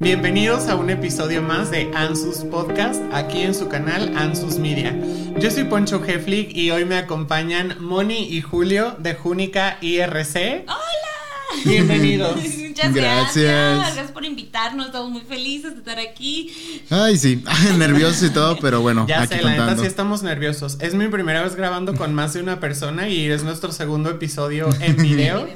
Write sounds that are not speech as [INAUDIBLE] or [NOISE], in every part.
Bienvenidos a un episodio más de Ansus Podcast, aquí en su canal Ansus Media. Yo soy Poncho Heflick y hoy me acompañan Moni y Julio de Júnica IRC. ¡Hola! Bienvenidos. [LAUGHS] Muchas gracias. Gracias. Gracias por invitarnos. Estamos muy felices de estar aquí. Ay, sí, [LAUGHS] nervioso y todo, pero bueno, Ya aquí sé, la neta sí estamos nerviosos. Es mi primera vez grabando con más de una persona y es nuestro segundo episodio en [LAUGHS] video.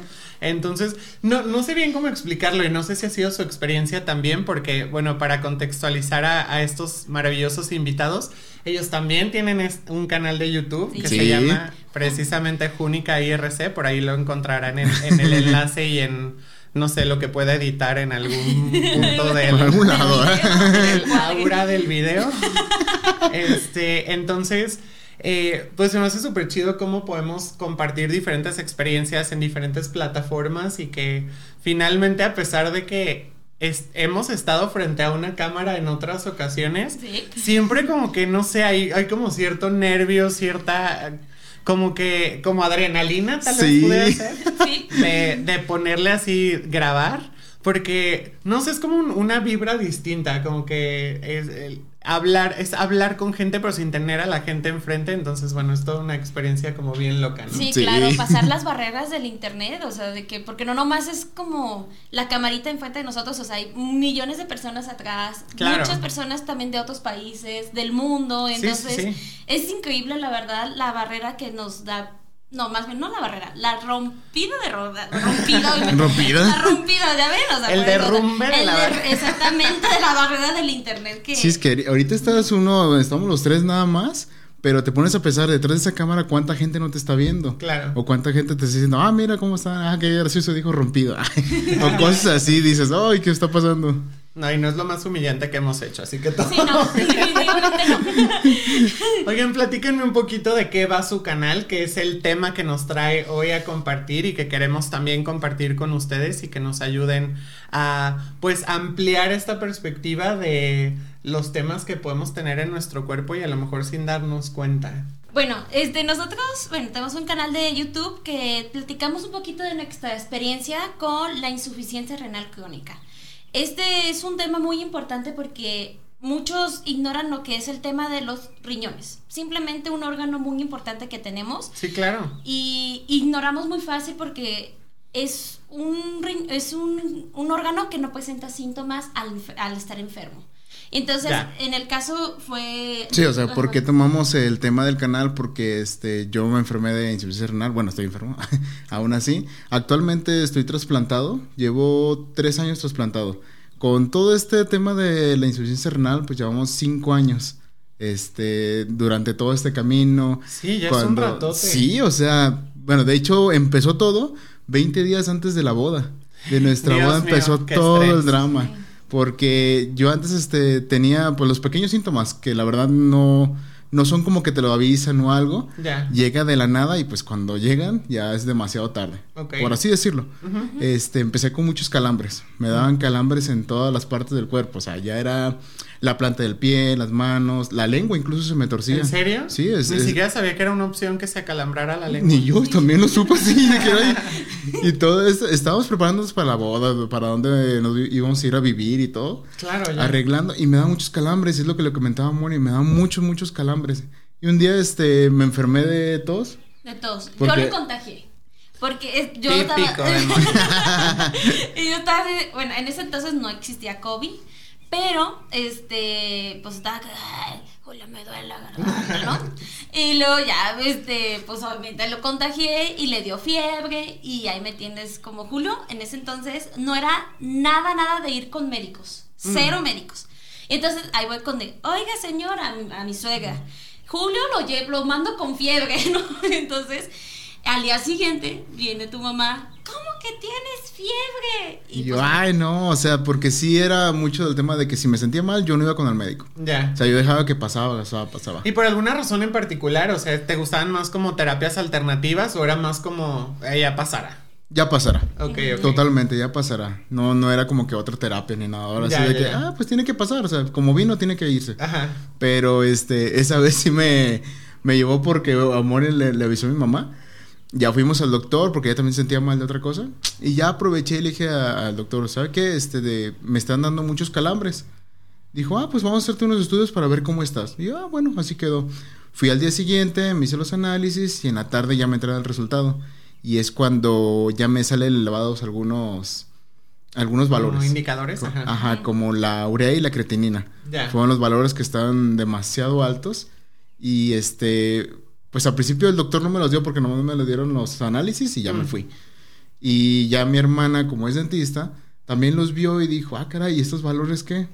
Entonces, no, no sé bien cómo explicarlo y no sé si ha sido su experiencia también, porque, bueno, para contextualizar a, a estos maravillosos invitados, ellos también tienen un canal de YouTube que Sí. se llama precisamente Júnica IRC, por ahí lo encontrarán en, en el enlace y en, no sé, lo que pueda editar en algún [LAUGHS] punto del, algún lado, ¿eh? el aura del video. Este, entonces, eh, pues se me hace súper chido cómo podemos compartir diferentes experiencias en diferentes plataformas y que finalmente, a pesar de que es- hemos estado frente a una cámara en otras ocasiones, Sí. siempre como que, no sé, hay, hay como cierto nervio, cierta... Como que, como adrenalina, tal vez Sí. pudiera ser Sí. de, de ponerle así grabar porque no sé es como un- una vibra distinta como que es el hablar es hablar con gente pero sin tener a la gente enfrente entonces bueno es toda una experiencia como bien loca ¿no? Sí, Sí. claro, pasar las barreras del internet, o sea, de que, porque no nomás es como la camarita enfrente de nosotros, o sea, hay millones de personas atrás, Claro. muchas personas también de otros países, del mundo, sí, entonces sí. es increíble la verdad la barrera que nos da, no, más bien no la barrera, la rompida de roda, rompida, ¿Rompida? la rompida, ya ven, o sea, El derrumbe de la barrera. exactamente de la barrera del internet que Sí, es que ahorita estás uno, estamos los tres nada más, pero te pones a pensar detrás de esa cámara cuánta gente no te está viendo. Claro. O cuánta gente te está diciendo, ah, mira cómo está, ah, qué gracioso dijo rompido. [LAUGHS] o cosas así, dices, ay, ¿qué está pasando? No y no es lo más humillante que hemos hecho así que todo Sí, no, definitivamente no. [LAUGHS] Oigan, platíquenme un poquito de qué va su canal, que es el tema que nos trae hoy a compartir y que queremos también compartir con ustedes y que nos ayuden a pues ampliar esta perspectiva de los temas que podemos tener en nuestro cuerpo y a lo mejor sin darnos cuenta. Bueno, este, nosotros, bueno, tenemos un canal de YouTube que platicamos un poquito de nuestra experiencia con la insuficiencia renal crónica. Este es un tema muy importante porque muchos ignoran lo que es el tema de los riñones. Simplemente un órgano muy importante que tenemos Sí, claro. y ignoramos muy fácil porque es un, es un, un órgano que no presenta síntomas al, al estar enfermo. Entonces, Ya. en el caso fue... Sí, o sea, ¿por qué tomamos el tema del canal? Porque este, yo me enfermé de insuficiencia renal, bueno, estoy enfermo, [LAUGHS] aún así. Actualmente estoy trasplantado, llevo tres años trasplantado. Con todo este tema de la insuficiencia renal, pues llevamos cinco años. Este, durante todo este camino. Sí, ya es un ratote. Sí, o sea, bueno, de hecho empezó todo 20 días antes de la boda. De nuestra Dios boda mío, empezó todo estrés. el drama. Porque yo antes este, tenía pues los pequeños síntomas que la verdad no, no son como que te lo avisan o algo. Ya. Llega de la nada y pues cuando llegan ya es demasiado tarde. Por así decirlo. Este, empecé con muchos calambres. Me daban calambres en todas las partes del cuerpo. O sea, ya era la planta del pie, las manos, la lengua incluso se me torcía. ¿En serio? Sí, es, Ni es- siquiera sabía que era una opción que se acalambrara la lengua. Ni yo también lo supe así. de que era- [LAUGHS] y todo esto, estábamos preparándonos para la boda, para dónde nos íbamos a ir a vivir y todo. Claro, ya. arreglando y me da muchos calambres, es lo que le comentaba Moni, me da muchos, muchos calambres. Y un día este me enfermé de tos. De todos. Yo lo contagié. Porque es- yo Típico estaba. [LAUGHS] y yo estaba. Bueno, en ese entonces no existía COVID. Pero, este. Pues estaba. que, Ay, Julio, me duele la garganta, ¿no? [LAUGHS] y luego ya, este. Pues obviamente lo contagié y le dio fiebre. Y ahí me tienes como Julio. En ese entonces no era nada, nada de ir con médicos. Cero médicos. Y entonces ahí voy con de. Oiga, señora, a mi, suegra. Julio lo, lle- lo mando con fiebre, [LAUGHS] ¿no? Entonces, al día siguiente viene tu mamá, ¿cómo tienes fiebre? Y, yo, pues, ay, no, o sea, porque sí era mucho del tema de que si me sentía mal, yo no iba con el médico. Ya. O sea, yo dejaba que pasaba, pasaba, pasaba. ¿Y por alguna razón en particular? O sea, ¿te gustaban más como terapias alternativas o era más como ella pasara? Ya pasará. Ok, ok. Totalmente, ya pasará. No, no era como que otra terapia ni nada. Ahora Ya, sí de ya, que, ya. ah, pues tiene que pasar. O sea, como vino, tiene que irse. Ajá. Pero este, esa [LAUGHS] vez sí me, me llevó porque Amor le, le avisó a mi mamá. Ya fuimos al doctor porque ella también sentía mal de otra cosa. Y ya aproveché y le dije al doctor, ¿sabe qué? Este de, me están dando muchos calambres. Dijo, ah, pues vamos a hacerte unos estudios para ver cómo estás. Y yo, ah, bueno, así quedó. Fui al día siguiente, me hice los análisis y en la tarde ya me entraba el resultado. Y es cuando ya me salen elevados algunos algunos valores. indicadores. Ajá. Ajá. como la urea y la creatinina. Ya. Fueron los valores que estaban demasiado altos. Y este, pues al principio el doctor no me los dio porque nomás me lo dieron los análisis y ya me mm. fui. Y ya mi hermana, como es dentista, también los vio y dijo, ah, caray, ¿y estos valores qué?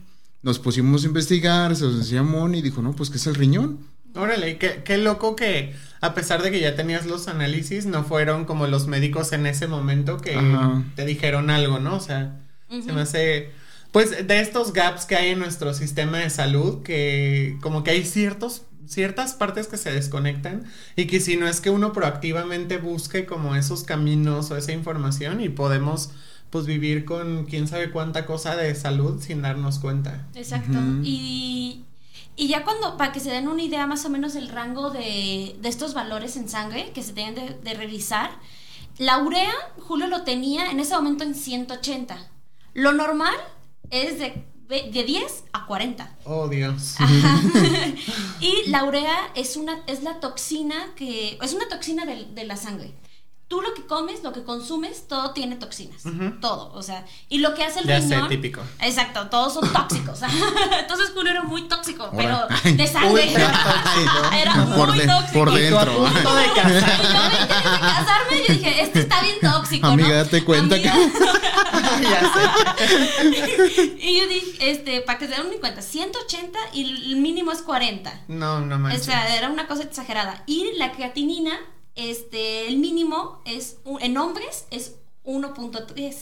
Nos pusimos a investigar, se los decía Moni y dijo, no, pues ¿qué es el riñón? Órale, qué, qué loco que a pesar de que ya tenías los análisis, no fueron como los médicos en ese momento que te dijeron algo, ¿no? O sea, se me hace... Pues de estos gaps que hay en nuestro sistema de salud, que como que hay ciertos ciertas partes que se desconectan y que si no es que uno proactivamente busque como esos caminos o esa información y podemos pues vivir con quién sabe cuánta cosa de salud sin darnos cuenta. Exacto. Y y ya cuando, para que se den una idea más o menos del rango de, de estos valores en sangre que se tienen de, revisar, la urea, Julio lo tenía en ese momento en 180. Lo normal es de, de 10 a 40. Oh, Dios. [LAUGHS] y la urea es, una, es la toxina que, es una toxina de, de la sangre tú lo que comes, lo que consumes, todo tiene toxinas. Todo. O sea, y lo que hace el ya riñón. típico. Exacto, todos son tóxicos. [LAUGHS] [LAUGHS] Entonces Julio era muy tóxico, pero [LAUGHS] de sangre. era muy tóxico. Por dentro. Yo punto de casarme, yo dije, este está bien tóxico. Amiga, date cuenta que. ya sé. y yo dije, este, para que se den una cuenta, 180 y el mínimo es 40. No, no manches. O sea, era una cosa exagerada. Y la creatinina este, el mínimo es, en hombres, es 1.3.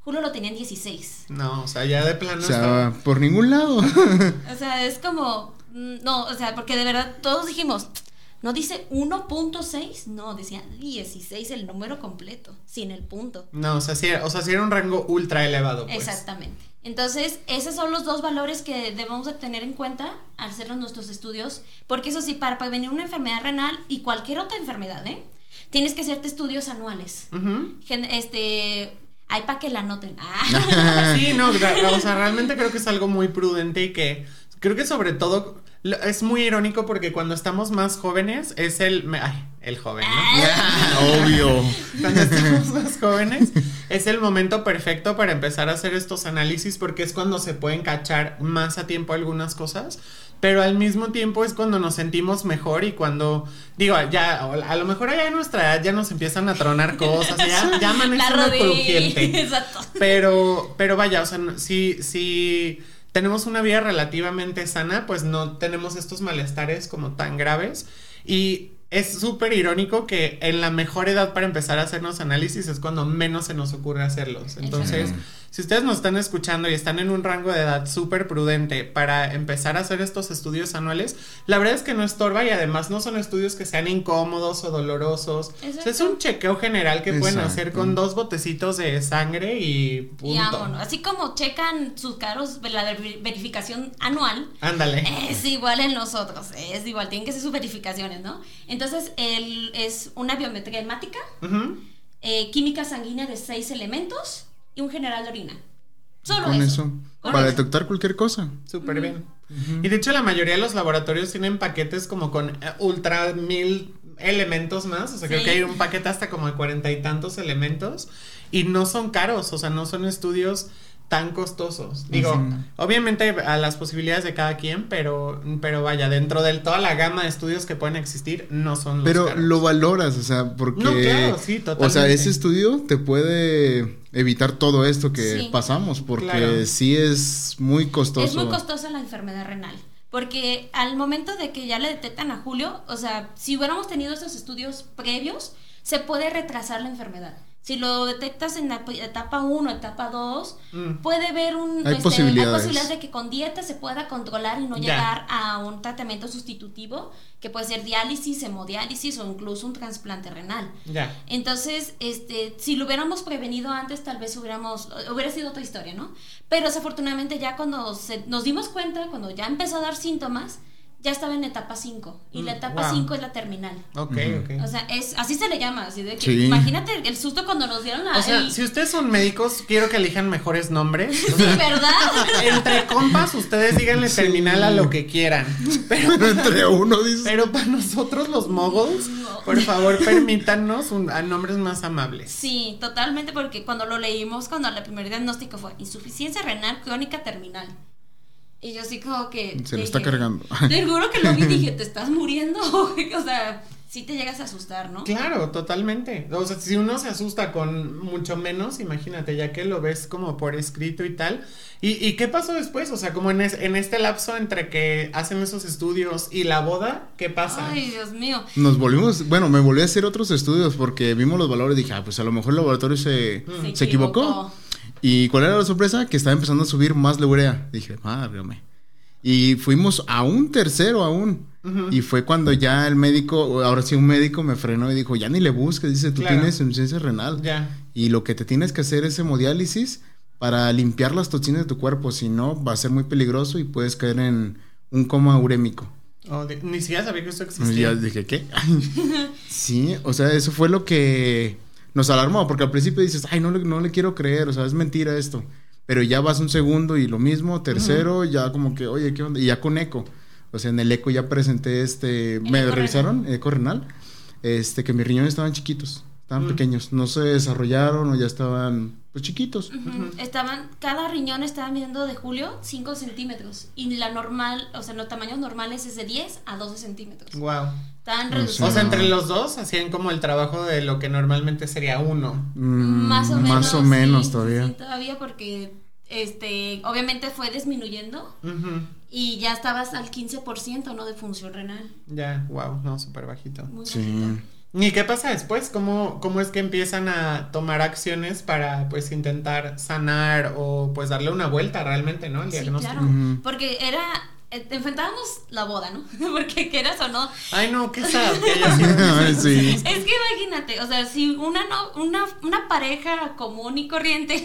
Julio lo tenía en 16. No, o sea, ya de plano. O sea, por ningún lado. [LAUGHS] o sea, es como. Mm, no, o sea, porque de verdad todos dijimos. No dice 1.6, no, decía 16 el número completo, sin el punto. No, o sea, sí, o sea, sí era un rango ultra elevado. Pues. Exactamente. Entonces, esos son los dos valores que debemos de tener en cuenta al hacer nuestros estudios, porque eso sí, para prevenir una enfermedad renal y cualquier otra enfermedad, ¿eh? Tienes que hacerte estudios anuales. Este, hay para que la noten. Ah. [LAUGHS] sí, no, o sea, realmente creo que es algo muy prudente y que creo que sobre todo es muy irónico porque cuando estamos más jóvenes es el... Ay, el joven, ¿no? Ah. [LAUGHS] Obvio. Cuando estamos más jóvenes es el momento perfecto para empezar a hacer estos análisis porque es cuando se pueden cachar más a tiempo algunas cosas. Pero al mismo tiempo es cuando nos sentimos mejor y cuando, digo, ya, a lo mejor allá en nuestra edad ya nos empiezan a tronar cosas, ya, [LAUGHS] ya amanece crujiente. [LAUGHS] Exacto. Pero, pero vaya, o sea, si, si tenemos una vida relativamente sana, pues no tenemos estos malestares como tan graves. Y es súper irónico que en la mejor edad para empezar a hacernos análisis es cuando menos se nos ocurre hacerlos. Entonces, si ustedes nos están escuchando y están en un rango de edad súper prudente para empezar a hacer estos estudios anuales, la verdad es que no estorba y además no son estudios que sean incómodos o dolorosos. es un chequeo general que pueden hacer con dos botecitos de sangre y punto. Así como checan sus caros, la verificación anual. Ándale. Es igual en los otros, es igual, tienen que ser sus verificaciones, ¿no? Entonces, él es una biometría hemática, eh, química sanguínea de seis elementos y un general de orina. Solo con eso. para detectar cualquier cosa. Súper bien. Y de hecho la mayoría de los laboratorios tienen paquetes como con eh, ultra mil elementos más. O sea, creo que hay un paquete hasta como de cuarenta y tantos elementos. Y no son caros, o sea, no son estudios tan costosos. Digo, obviamente a las posibilidades de cada quien, pero, pero vaya, dentro de toda la gama de estudios que pueden existir, no son los Pero lo valoras, o sea, porque... No, claro, sí, totalmente. O sea, ese estudio te puede evitar todo esto que pasamos, porque sí es muy costoso. Es muy costosa la enfermedad renal. Porque al momento de que ya le detectan a Julio, o sea, si hubiéramos tenido esos estudios previos, se puede retrasar la enfermedad. Si lo detectas en la etapa 1, etapa 2, mm. puede haber un... Hay, este, posibilidades. hay posibilidades de que con dieta se pueda controlar y no llegar a un tratamiento sustitutivo, que puede ser diálisis, hemodiálisis o incluso un trasplante renal. Ya. Entonces, este, si lo hubiéramos prevenido antes, tal vez hubiéramos, hubiera sido otra historia, ¿no? Pero desafortunadamente ya cuando se, nos dimos cuenta, cuando ya empezó a dar síntomas, ya estaba en etapa 5 y la Mm, etapa wow. 5 es la terminal. Ok, ok. O sea, es así se le llama, así de que Sí. imagínate el susto cuando nos dieron la O sea, el- si ustedes son médicos, quiero que elijan mejores nombres. Sí, ¿verdad? entre compas, ustedes díganle Sí. terminal a lo que quieran. Pero, [LAUGHS] Entre uno, dices. pero para nosotros los moguls, por favor, permítanos un- a nombres más amables. Sí, totalmente, porque cuando lo leímos, cuando el primer diagnóstico fue insuficiencia renal crónica terminal. Y yo así como que... Se lo dije, está cargando. Te juro que lo vi y [LAUGHS] dije, ¿te estás muriendo? [LAUGHS] o sea, sí te llegas a asustar, ¿no? Claro, totalmente. O sea, si uno se asusta con mucho menos, imagínate, ya que lo ves como por escrito y tal. ¿Y, y qué pasó después? O sea, como en, es- en este lapso entre que hacen esos estudios y la boda, ¿qué pasa? Ay, Dios mío. Nos volvimos, bueno, me volví a hacer otros estudios porque vimos los valores y dije, ah, pues a lo mejor el laboratorio se, Se se equivocó. equivocó. ¿Y cuál era la sorpresa? Que estaba empezando a subir más la urea. Dije, márgame. Y fuimos a un tercero aún. Ujú. Y fue cuando ya el médico, ahora sí un médico me frenó y dijo, ya ni le busques, dice, tú Claro. tienes insuficiencia renal. Ya. Y lo que te tienes que hacer es hemodiálisis para limpiar las toxinas de tu cuerpo, si no va a ser muy peligroso y puedes caer en un coma urémico. Oh, de- ni siquiera sabía que esto Y existía. ya dije, ¿qué? [LAUGHS] sí, o sea, eso fue lo que nos alarmó, porque al principio dices, ay, no, le- no le quiero creer, o sea, es mentira esto. Pero ya vas un segundo y lo mismo, tercero, ya como que, oye, ¿qué onda? Y ya con eco. O sea, en el eco ya presenté este, me eco revisaron, eco renal, este, que mis riñones estaban chiquitos, estaban Mm. pequeños, no se desarrollaron o ya estaban, pues, chiquitos. Ujú. Estaban, cada riñón estaba midiendo de Julio 5 centímetros. Y la normal, o sea, los tamaños normales es de 10 a 12 centímetros. Wow. Estaban O reducidos. O sea, entre los dos hacían como el trabajo de lo que normalmente sería uno. Mm, Más o menos. Más o menos sí, todavía. sí, todavía porque, este, obviamente fue disminuyendo y ya estabas al 15%, ¿no? De función renal. Ya, wow, no, súper bajito. Muy Sí. bajito. ¿Y qué pasa después? ¿Cómo, ¿Cómo es que empiezan a tomar acciones para pues intentar sanar o pues darle una vuelta realmente, ¿no? Al Sí, diagnóstico. claro. Porque era, enfrentábamos la boda, ¿no? [LAUGHS] porque quieras o no, Ay, no, qué sad que haya [LAUGHS] sido. Ay, sí. Es que imagínate, o sea, si una no, una, una pareja común y corriente,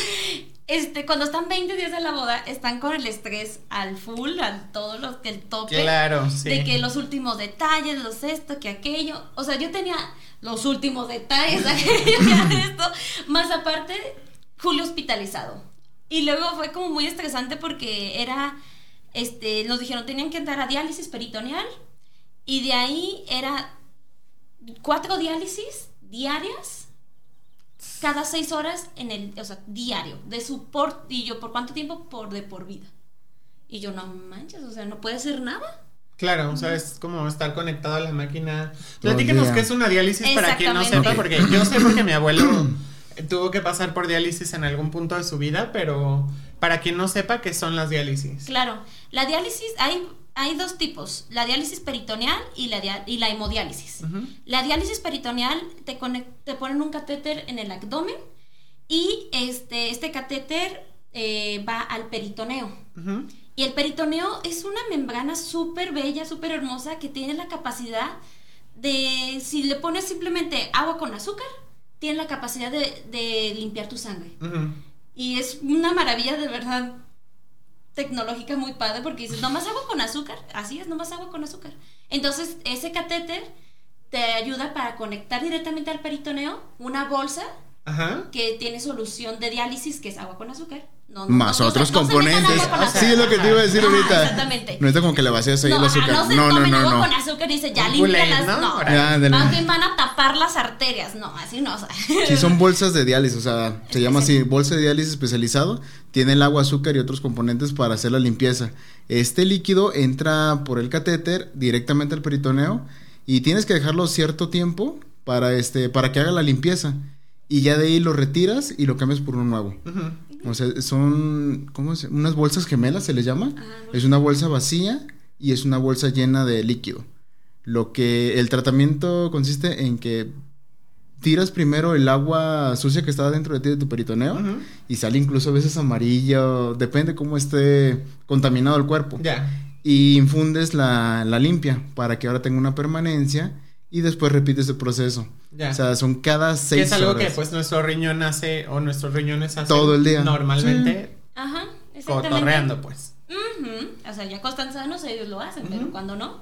[LAUGHS] este, cuando están 20 días de la boda, están con el estrés al full, al todo lo que el tope. Claro, sí. De que los últimos detalles, los esto, que aquello. O sea, yo tenía los últimos detalles, aquello, que esto. Más aparte, Julio hospitalizado. Y luego fue como muy estresante porque era, este, nos dijeron tenían que entrar a diálisis peritoneal y de ahí era cuatro diálisis diarias cada seis horas en el, o sea, diario, de su por, y yo, ¿por cuánto tiempo? Por de por vida. Y yo, no manches, o sea, no puede hacer nada. Claro, o sea, es como estar conectado a la máquina. Platíquenos qué es una diálisis para quien no sepa, porque yo sé porque mi [CLEARS THROAT] abuelo tuvo que pasar por diálisis en algún punto de su vida, pero para quien no sepa qué son las diálisis. Claro, la diálisis, hay, hay dos tipos, la diálisis peritoneal y la, dia- y la hemodiálisis. La diálisis peritoneal te, conec- te ponen un catéter en el abdomen y este, este catéter eh, va al peritoneo. Y el peritoneo es una membrana súper bella, súper hermosa, que tiene la capacidad de, si le pones simplemente agua con azúcar, tiene la capacidad de, de limpiar tu sangre. Y es una maravilla de verdad tecnológica muy padre porque dices, nomás agua con azúcar, así es, nomás agua con azúcar. Entonces, ese catéter te ayuda para conectar directamente al peritoneo una bolsa Ajá. que tiene solución de diálisis, que es agua con azúcar. No, no, Más otros componentes. azúcar. sí, es lo que te iba a decir Ajá, ahorita. exactamente. No es como que le vacías ahí no, el ajá, azúcar. no se no, no, no, con azúcar y dice, ya limpia las... ¿no? Más bien van a tapar las arterias. No, así no. O sea. Sí, son bolsas de diálisis, o sea, se llama así, bolsa de diálisis especializado, tiene el agua, azúcar y otros componentes para hacer la limpieza. Este líquido entra por el catéter directamente al peritoneo y tienes que dejarlo cierto tiempo para este para que haga la limpieza y ya de ahí lo retiras y lo cambias por uno nuevo. Ujú. O sea, son ¿cómo se? unas bolsas gemelas se les llama. Ajá, Es una bolsa vacía y es una bolsa llena de líquido. Lo que el tratamiento consiste en que tiras primero el agua sucia que está dentro de ti de tu peritoneo y sale incluso a veces amarillo, depende cómo esté contaminado el cuerpo. Ya. Y infundes la, la limpia para que ahora tenga una permanencia y después repites el proceso. Ya. O sea, son cada seis es algo horas. que pues nuestro riñón hace o nuestros riñones hacen Todo el día. normalmente Ajá, exactamente. cotorreando pues. O sea, ya están sanos ellos lo hacen, pero cuando no.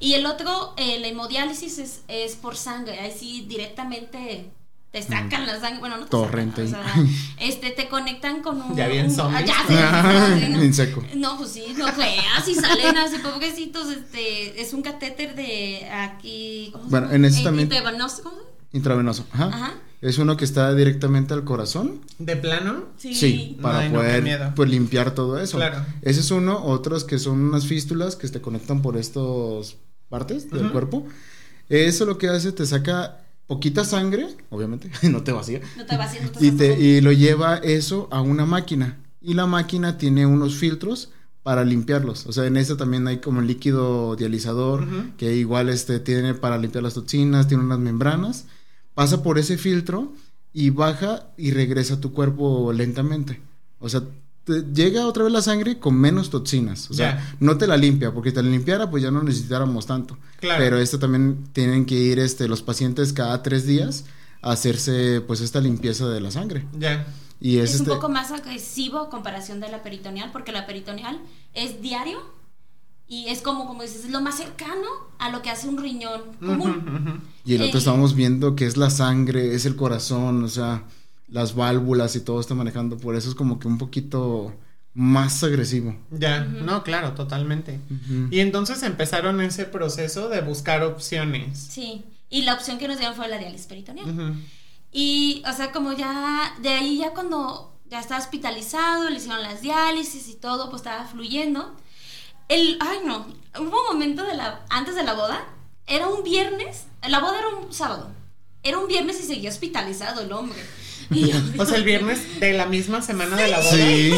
Y el otro, eh, la hemodiálisis es, es por sangre. Ahí sí directamente te sacan la sangre. Bueno, no te Torrente. sacan, o sea, [LAUGHS] este, te conectan con un... Ya bien un- zombies. ah, ya, sí, sí, sí, ¿no? En seco. No, pues sí, no feas y salen así, pobrecitos, este, es un catéter de aquí, ¿cómo se Bueno, en ese también- intravenoso, ¿cómo se llama? Intravenoso. Ajá. Ajá. Es uno que está directamente al corazón. ¿De plano? Sí. para Ay, no, qué poder pues, limpiar todo eso. Claro. Ese es uno. Otros que son unas fístulas que te conectan por estas partes del cuerpo. Eso lo que hace, te saca poquita sangre, obviamente, [LAUGHS] no te vacía. No te va haciendo Y, te, y lo lleva eso a una máquina. Y la máquina tiene unos filtros para limpiarlos. O sea, en este también hay como líquido dializador, que igual este tiene para limpiar las toxinas, tiene unas membranas. Pasa por ese filtro y baja y regresa a tu cuerpo lentamente. O sea, te- llega otra vez la sangre con menos toxinas. O sea, no te la limpia, porque si te la limpiara, pues ya no necesitáramos tanto. Claro. Pero esto también tienen que ir este, los pacientes cada tres días a hacerse pues esta limpieza de la sangre. Ya. Y es, Es, un este, poco más agresivo a comparación de la peritoneal, porque la peritoneal es diario y es como, como dices, es lo más cercano a lo que hace un riñón común. Y el otro eh, estamos viendo que es la sangre, es el corazón, o sea, las válvulas y todo está manejando. Por eso es como que un poquito más agresivo. Ya, no, claro, totalmente. Y entonces empezaron ese proceso de buscar opciones. Sí. Y la opción que nos dieron fue la diálisis peritoneal. Y, o sea, como ya, de ahí ya cuando ya estaba hospitalizado, le hicieron las diálisis y todo, pues estaba fluyendo. El, ay no, hubo un momento de la, antes de la boda, era un viernes, la boda era un sábado, era un viernes y seguía hospitalizado el hombre. Y yo, O sea, el viernes de la misma semana de la boda. Sí,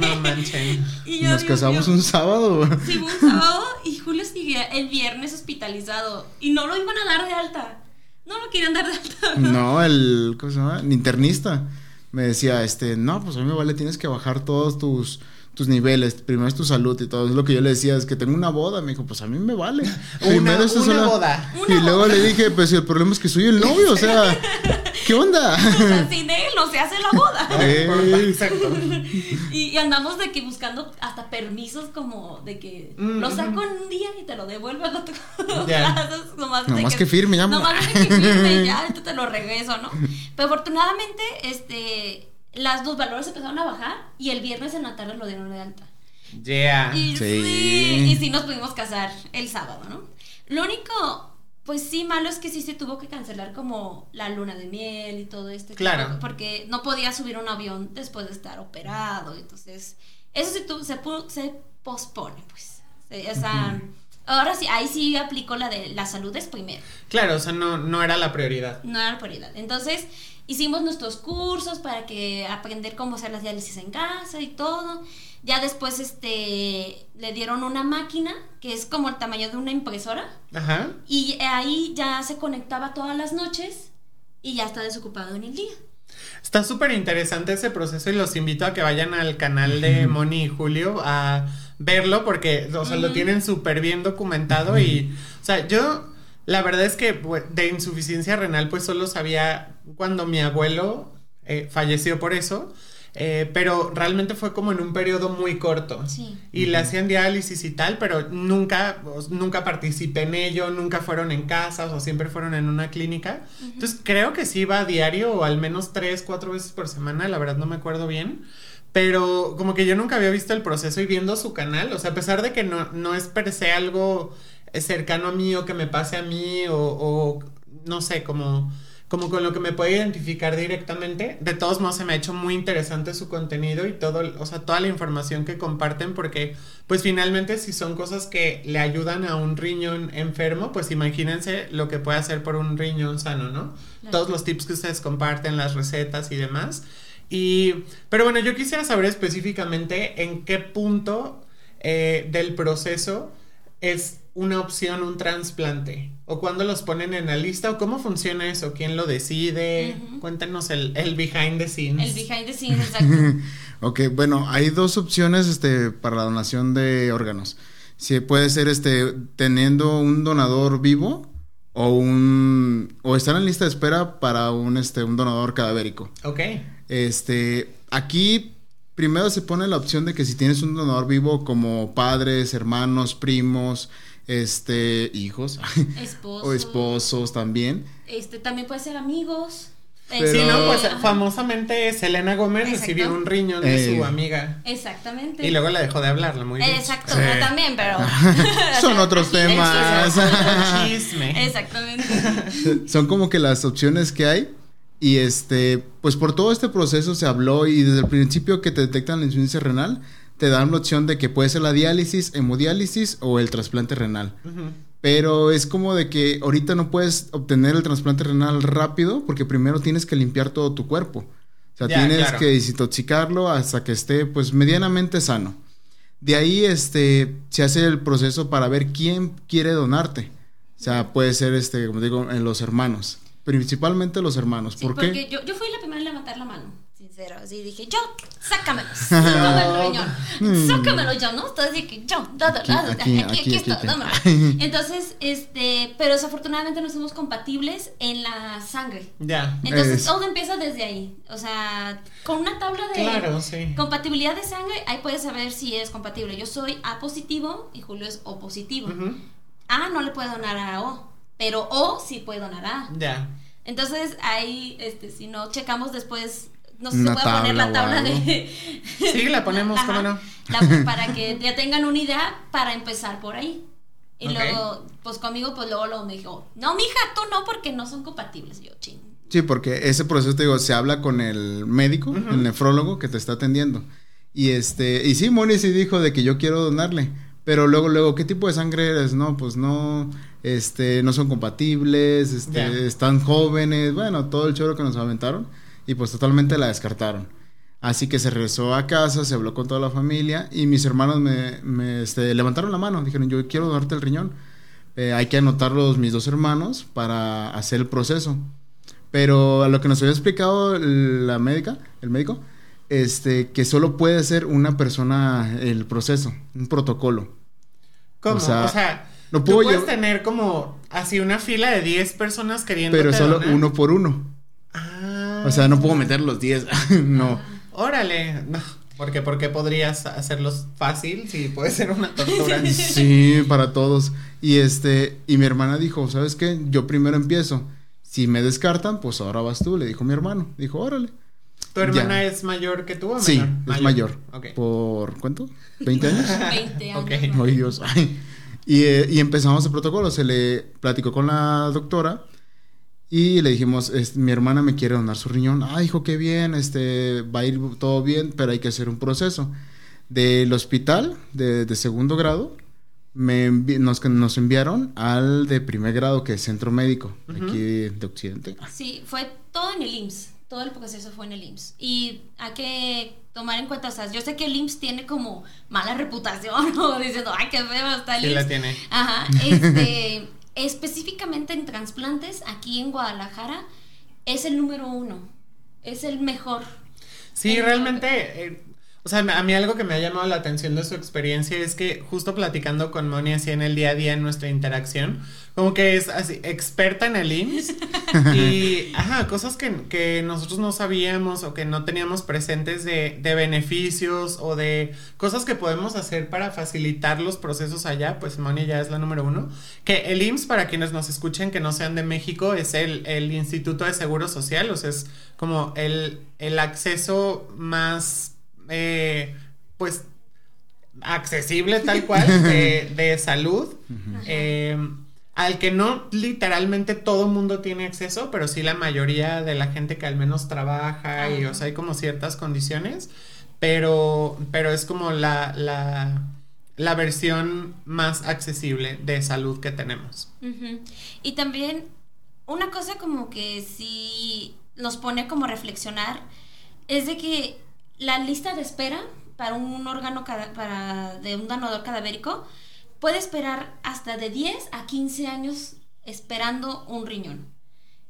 No manchen. y yo, nos casamos mío, un sábado. Sí, fue un sábado y Julio seguía el viernes hospitalizado y no lo iban a dar de alta. No lo querían dar de alta. No, el, ¿cómo se llama? El internista me decía, este, no, pues a mí me vale, tienes que bajar todos tus, tus niveles, primero es tu salud y todo. Es lo que yo le decía, es que tengo una boda. Me dijo, pues a mí me vale. Primero es una sola- boda. Y luego le dije, pues el problema es que soy el novio, o sea, [LAUGHS] ¿qué onda? O sea, sin él no se hace la boda. [LAUGHS] Eh, Exacto. Y, y andamos de que buscando hasta permisos como de que Mm, lo saco ujú. en un día y te lo devuelvo al otro. [LAUGHS] Plazos, nomás, que firme, ya, Nomás de que firme, [LAUGHS] ya, esto te lo regreso, ¿no? Pero afortunadamente, este, las dos valores empezaron a bajar y el viernes en la tarde lo dieron de alta. Yeah. Y Sí. sí. y sí nos pudimos casar el sábado, ¿no? Lo único, pues sí, malo es que sí se tuvo que cancelar como la luna de miel y todo esto. Claro. Porque no podía subir un avión después de estar operado. Entonces, eso sí tu- se, se pospone, pues. Se- o sea, ahora sí, ahí sí aplicó la de la salud es primero. Claro, o sea, no, no era la prioridad. No era prioridad. Entonces, hicimos nuestros cursos para que aprender cómo hacer las diálisis en casa y todo. Ya después este le dieron una máquina que es como el tamaño de una impresora. Ajá. y ahí ya se conectaba todas las noches y ya está desocupado en el día. Está súper interesante ese proceso y los invito a que vayan al canal de Moni y Julio a verlo porque, o sea, lo tienen súper bien documentado y, o sea, yo, la verdad es que de insuficiencia renal pues solo sabía cuando mi abuelo eh, falleció por eso, eh, pero realmente fue como en un periodo muy corto. Sí. Y le hacían diálisis y tal, pero nunca, nunca participé en ello, nunca fueron en casa, o siempre fueron en una clínica. Entonces creo que sí iba a diario o al menos tres, cuatro veces por semana, la verdad no me acuerdo bien. Pero como que yo nunca había visto el proceso y viendo su canal, o sea, a pesar de que no, no es per se algo eh, cercano a mí o que me pase a mí o, o no sé, como, como con lo que me puede identificar directamente, de todos modos se me ha hecho muy interesante su contenido y todo, o sea, toda la información que comparten porque pues finalmente si son cosas que le ayudan a un riñón enfermo, pues imagínense lo que puede hacer por un riñón sano, ¿no? Claro. Todos los tips que ustedes comparten, las recetas y demás. Y, pero bueno, yo quisiera saber específicamente en qué punto eh, del proceso es una opción un trasplante o cuándo los ponen en la lista o cómo funciona eso, quién lo decide, Ujú. cuéntenos el, el behind the scenes. El behind the scenes, exacto. [LAUGHS] Ok, bueno, hay dos opciones este, para la donación de órganos. Si puede ser este, teniendo un donador vivo o un o estar en lista de espera para un este un donador cadavérico. Ok. Este, aquí primero se pone la opción de que si tienes un donador vivo como padres, hermanos, primos, este, hijos [LAUGHS] Esposos. o esposos también. Este, también puede ser amigos. Pero- Sí, no, pues Ajá. famosamente Selena Gómez Exacto. recibió un riñón de Eh. su amiga. Exactamente. Y luego la dejó de hablarla muy bien. Exacto, yo también, pero. [LAUGHS] Son otros temas. [LAUGHS] Chisme. Exactamente. Son como que las opciones que hay. Y este, pues por todo este proceso se habló y desde el principio que te detectan la insuficiencia renal, te dan la opción de que puede ser la diálisis, hemodiálisis o el trasplante renal. Pero es como de que ahorita no puedes obtener el trasplante renal rápido porque primero tienes que limpiar todo tu cuerpo. O sea, Ya, tienes claro. que desintoxicarlo hasta que esté pues medianamente sano. De ahí este se hace el proceso para ver quién quiere donarte. O sea, puede ser este, como digo, en los hermanos. Principalmente los hermanos. Sí, ¿Por porque qué? yo, yo fui la primera en levantar la mano, sincero. Así dije, yo, sácamelo, sácame [LAUGHS] el riñón, sácamelo yo, ¿no? Entonces dije, yo, dado, Aquí, dado, aquí, aquí, aquí, aquí, está, aquí. dámelo. [LAUGHS] Entonces, este, pero desafortunadamente no somos compatibles en la sangre. Ya. Entonces Es- todo empieza desde ahí. O sea, con una tabla de Claro, sí. compatibilidad de sangre, ahí puedes saber si eres compatible. Yo soy A positivo y Julio es O positivo. Ujú. A no le puede donar a O, pero O sí puede donar a A. Ya. Entonces ahí, este, si no checamos después, no sé si Una se puede poner la tabla de... [LAUGHS] Sí, la ponemos, Ajá. ¿cómo no? La- para que ya tengan una idea para empezar por ahí. Y luego, pues conmigo, pues luego, luego me dijo, no, mija, tú no, porque no son compatibles. Y yo, ching. Sí, porque ese proceso, te digo, se habla con el médico, el nefrólogo que te está atendiendo. Y este, y sí, Moni sí dijo de que yo quiero donarle. Pero luego, luego, ¿qué tipo de sangre eres? No, pues no, este, no son compatibles, este, están jóvenes, bueno, todo el choro que nos aventaron. Y pues totalmente la descartaron. Así que se regresó a casa, se habló con toda la familia y mis hermanos me, me, este, levantaron la mano, dijeron, yo quiero donarte el riñón. Eh, hay que anotarlos mis dos hermanos para hacer el proceso. Pero a lo que nos había explicado la médica, el médico, este, que solo puede hacer una persona el proceso, un protocolo. ¿Cómo? O O sea, no tú puedo puedes yo- tener como así una fila de 10 personas queriendo Pero solo donar. uno por uno. Ah. O sea, no puedo meter los 10. [LAUGHS] no. Órale. No. Porque, porque podrías hacerlos fácil si puede ser una tortura. [LAUGHS] Sí, para todos. Y este, y mi hermana dijo, ¿sabes qué? Yo primero empiezo. Si me descartan, pues ahora vas tú, le dijo mi hermano. Dijo, órale. ¿Tu hermana Ya. es mayor que tú o Sí, menor? es mayor. Ok. ¿Por cuánto? ¿20 años? [LAUGHS] 20 años. Ok. ¿no? Ay, Dios. Ay. Y, eh, y empezamos el protocolo. Se le platicó con la doctora y le dijimos, es- mi hermana me quiere donar su riñón. Ah, hijo, qué bien, este, va a ir todo bien, pero hay que hacer un proceso. Del hospital de, de segundo grado, me envi- nos, nos enviaron al de primer grado, que es centro médico, aquí de Occidente. Sí, fue todo en el IMSS. Todo el proceso fue en el IMSS. Y hay que tomar en cuenta, o sea, yo sé que el IMSS tiene como mala reputación, [LAUGHS] o diciendo, ay, qué feo está el Sí la IMSS. tiene. Ajá, este, específicamente en trasplantes, aquí en Guadalajara, es el número uno. Es el mejor. Sí, realmente, eh, o sea, a mí algo que me ha llamado la atención de su experiencia es que justo platicando con Moni así en el día a día en nuestra interacción, como que es así, experta en el IMSS [LAUGHS] y, ajá, cosas que, que nosotros no sabíamos o que no teníamos presentes de, de beneficios o de cosas que podemos hacer para facilitar los procesos allá, pues Moni ya es la número uno. Que el IMSS, para quienes nos escuchen que no sean de México, es el, el Instituto de Seguro Social, o sea, es como el, el acceso más, eh, pues, accesible tal cual de, [LAUGHS] de salud, eh, al que no literalmente todo mundo tiene acceso, pero sí la mayoría de la gente que al menos trabaja y, o sea, hay como ciertas condiciones, pero, pero es como la, la, la versión más accesible de salud que tenemos. Y también una cosa como que sí nos pone como a reflexionar es de que la lista de espera para un órgano cada- para de un donador cadavérico puede esperar hasta de 10 a 15 años esperando un riñón.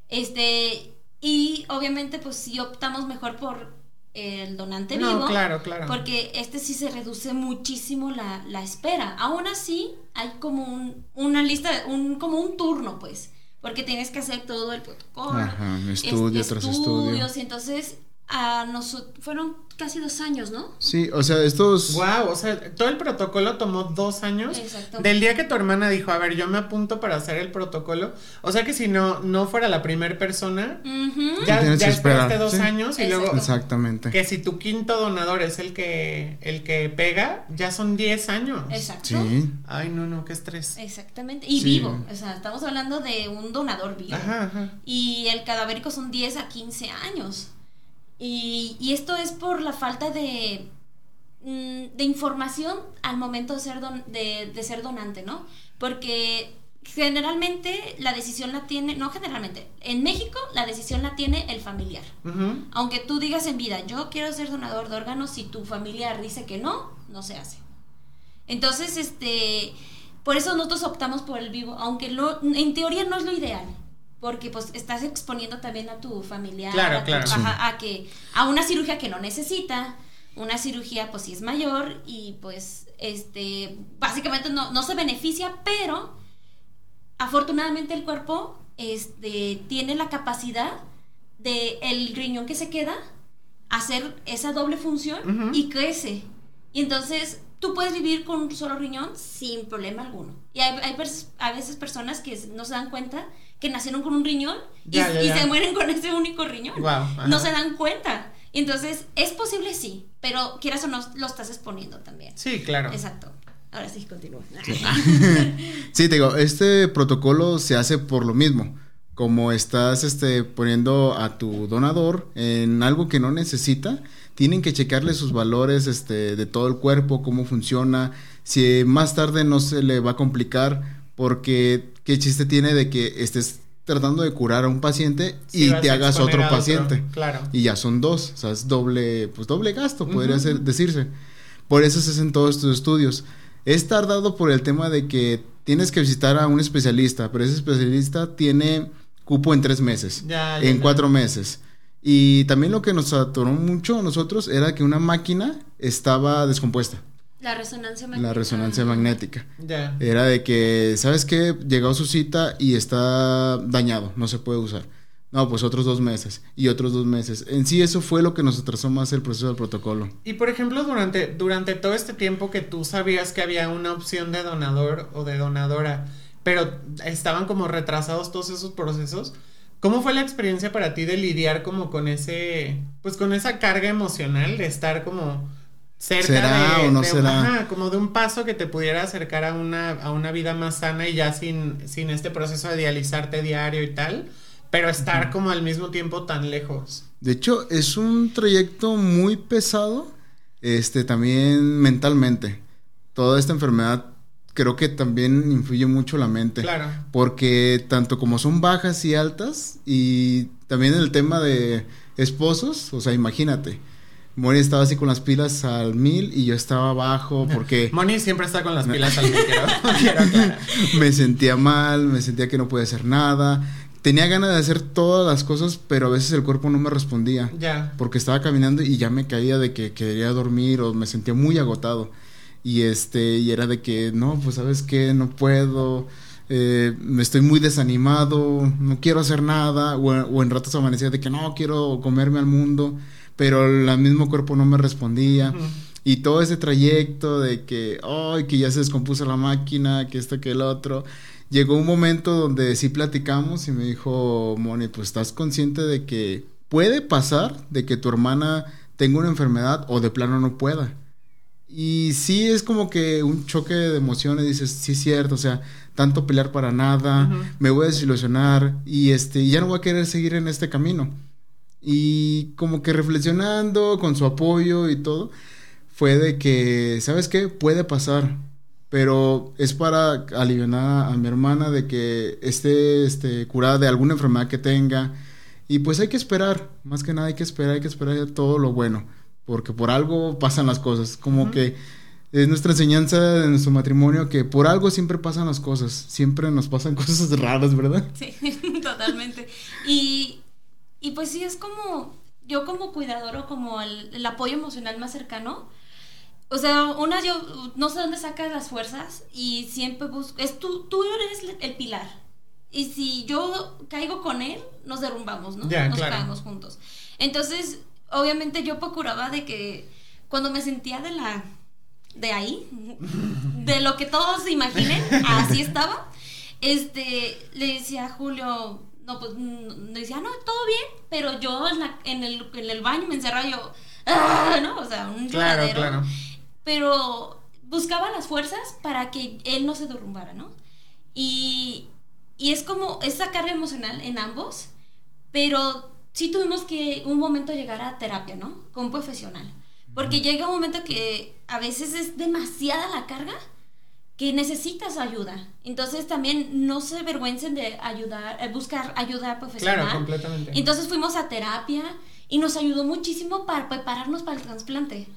Este y obviamente pues si optamos mejor por el donante No, vivo claro, claro. porque este sí se reduce muchísimo la, la espera. Aún así, hay como un, una lista, un, como un turno, pues. Porque tienes que hacer todo el protocolo. Ajá, es- estudio estudio. estudios, y entonces a nosotros, fueron casi dos años, ¿no? Sí, o sea, estos... Wow, o sea, todo el protocolo tomó dos años. Exacto. Del día que tu hermana dijo, a ver, yo me apunto para hacer el protocolo. O sea que si no, no fuera la primera persona, ya, Tienes ya que esperaste esperar, dos sí. años y luego Exactamente. que si tu quinto donador es el que, el que pega, ya son 10 años. Exacto. Sí. Ay, no, no, qué estrés. Exactamente. Y Sí. vivo. O sea, estamos hablando de un donador vivo. Ajá, ajá. Y el cadavérico son 10 a 15 años. Y, y esto es por la falta de, mm, de información al momento de ser, don- de, de ser donante, ¿no? Porque generalmente la decisión la tiene, no generalmente, en México la decisión la tiene el familiar. Aunque tú digas en vida, yo quiero ser donador de órganos, si tu familiar dice que no, no se hace. Entonces, este, por eso nosotros optamos por el vivo, aunque lo, en teoría no es lo ideal, porque pues estás exponiendo también a tu familiar, Claro, a, tu- claro. a que a una cirugía que no necesita, una cirugía pues si es mayor y pues este básicamente no, no se beneficia, pero afortunadamente el cuerpo este tiene la capacidad de el riñón que se queda hacer esa doble función y crece. Y entonces tú puedes vivir con un solo riñón sin problema alguno. Y hay, hay pers- a veces personas que no se dan cuenta que nacieron con un riñón y, Ya, ya, y ya. se mueren con ese único riñón. Ajá. no se dan cuenta. Entonces, es posible sí, pero quieras o no, lo estás exponiendo también. Sí, claro. Exacto. Ahora sí, continúa. Sí, [LAUGHS] [LAUGHS] te digo, este protocolo se hace por lo mismo. Como estás este, poniendo a tu donador en algo que no necesita, tienen que checarle sus valores este, de todo el cuerpo, cómo funciona, si más tarde no se le va a complicar, porque qué chiste tiene de que estés tratando de curar a un paciente Sí, y te hagas otro otro, paciente. claro. Y ya son dos, o sea, es doble, pues doble gasto, podría ser, decirse. Por eso se hacen todos estos estudios. Es tardado por el tema de que tienes que visitar a un especialista, pero ese especialista tiene cupo en tres meses, Ya, ya, en ya. cuatro meses. Y también lo que nos atoró mucho a nosotros era que una máquina estaba descompuesta, La resonancia magnética. la resonancia magnética. Ya. Era de que, ¿sabes qué? Llegó su cita y está dañado, no se puede usar. No, pues otros dos meses y otros dos meses. En sí eso fue lo que nos atrasó más el proceso del protocolo. Y por ejemplo, durante, durante todo este tiempo que tú sabías que había una opción de donador o de donadora, pero estaban como retrasados todos esos procesos, ¿cómo fue la experiencia para ti de lidiar como con ese, pues con esa carga emocional de estar como cerca ¿Será de, o no de- será? ajá, como de un paso que te pudiera acercar a una, a una vida más sana y ya sin, sin este proceso de dializarte diario y tal, pero estar como al mismo tiempo tan lejos? De hecho, es un trayecto muy pesado, este, también mentalmente. Toda esta enfermedad creo que también influye mucho la mente. Claro. Porque tanto como son bajas y altas, y también el tema de esposos, o sea, imagínate. Mori estaba así con las pilas al mil y yo estaba abajo [LAUGHS] porque Moni siempre está con las pilas al micro. [LAUGHS] [LAUGHS] quiero aclarar. me sentía mal, me sentía que no podía hacer nada. Tenía ganas de hacer todas las cosas, pero a veces el cuerpo no me respondía. Ya. Porque estaba caminando y ya me caía de que quería dormir o me sentía muy agotado. Y este, y era de que, no, pues sabes qué, no puedo, eh, me estoy muy desanimado, no quiero hacer nada. O, o en ratos amanecía de que no, quiero comerme al mundo, pero el mismo cuerpo no me respondía. Y todo ese trayecto de que, ay, que ya se descompuso la máquina, que esto, que el otro. Llegó un momento donde sí platicamos y me dijo, Moni, pues estás consciente de que puede pasar de que tu hermana tenga una enfermedad o de plano no pueda. Y sí es como que un choque de emociones, dices, sí es cierto, o sea, tanto pelear para nada, me voy a desilusionar y este, ya no voy a querer seguir en este camino. Y como que reflexionando con su apoyo y todo, fue de que, ¿sabes qué? Puede pasar, pero es para aliviar a mi hermana de que esté este, curada de alguna enfermedad que tenga. Y pues hay que esperar, más que nada hay que esperar, hay que esperar todo lo bueno, porque por algo pasan las cosas, como que es nuestra enseñanza de nuestro matrimonio que por algo siempre pasan las cosas, siempre nos pasan [LAUGHS] cosas raras, ¿verdad? Sí, [LAUGHS] totalmente. Y, y pues sí, es como, yo como cuidador o como el, el apoyo emocional más cercano. O sea, una, yo no sé dónde sacas las fuerzas y siempre busco, es tú, tú eres el pilar. Y si yo caigo con él, nos derrumbamos, ¿no? Nos claro. caemos juntos. Entonces, obviamente yo procuraba de que cuando me sentía de la de ahí, de lo que todos se imaginen, así estaba. Este, le decía a Julio, no, pues, le decía, no, todo bien, pero yo en, la, en, el, en el baño me encerraba yo, ¡ah! ¿no? O sea, un claro, claro. Pero buscaba las fuerzas para que él no se derrumbara, ¿no? Y, y es como esa carga emocional en ambos, pero sí tuvimos que un momento llegar a terapia, ¿no? Con un profesional. Porque llega un momento que a veces es demasiada la carga que necesitas ayuda. Entonces también no se avergüencen de ayudar, eh, buscar ayuda profesional. Claro, completamente. Entonces fuimos a terapia y nos ayudó muchísimo para prepararnos para el trasplante.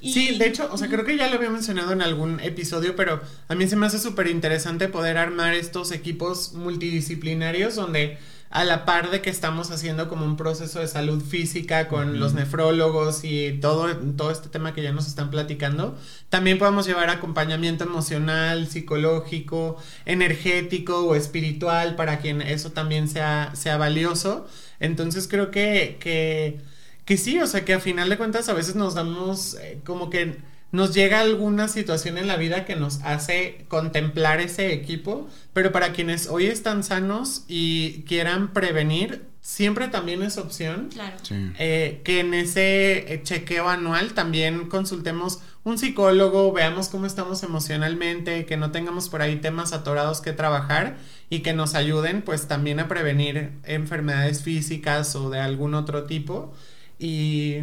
Sí, de hecho, o sea, creo que ya lo había mencionado en algún episodio, pero a mí se me hace súper interesante poder armar estos equipos multidisciplinarios donde a la par de que estamos haciendo como un proceso de salud física con los nefrólogos y todo, todo este tema que ya nos están platicando, también podemos llevar acompañamiento emocional, psicológico, energético o espiritual para quien eso también sea, sea valioso. Entonces creo que, que, que sí, o sea que a final de cuentas a veces nos damos eh, como que nos llega alguna situación en la vida que nos hace contemplar ese equipo, pero para quienes hoy están sanos y quieran prevenir, siempre también es opción. Claro. Eh, que en ese eh, chequeo anual también consultemos un psicólogo, veamos cómo estamos emocionalmente, que no tengamos por ahí temas atorados que trabajar y que nos ayuden pues también a prevenir enfermedades físicas o de algún otro tipo. Y,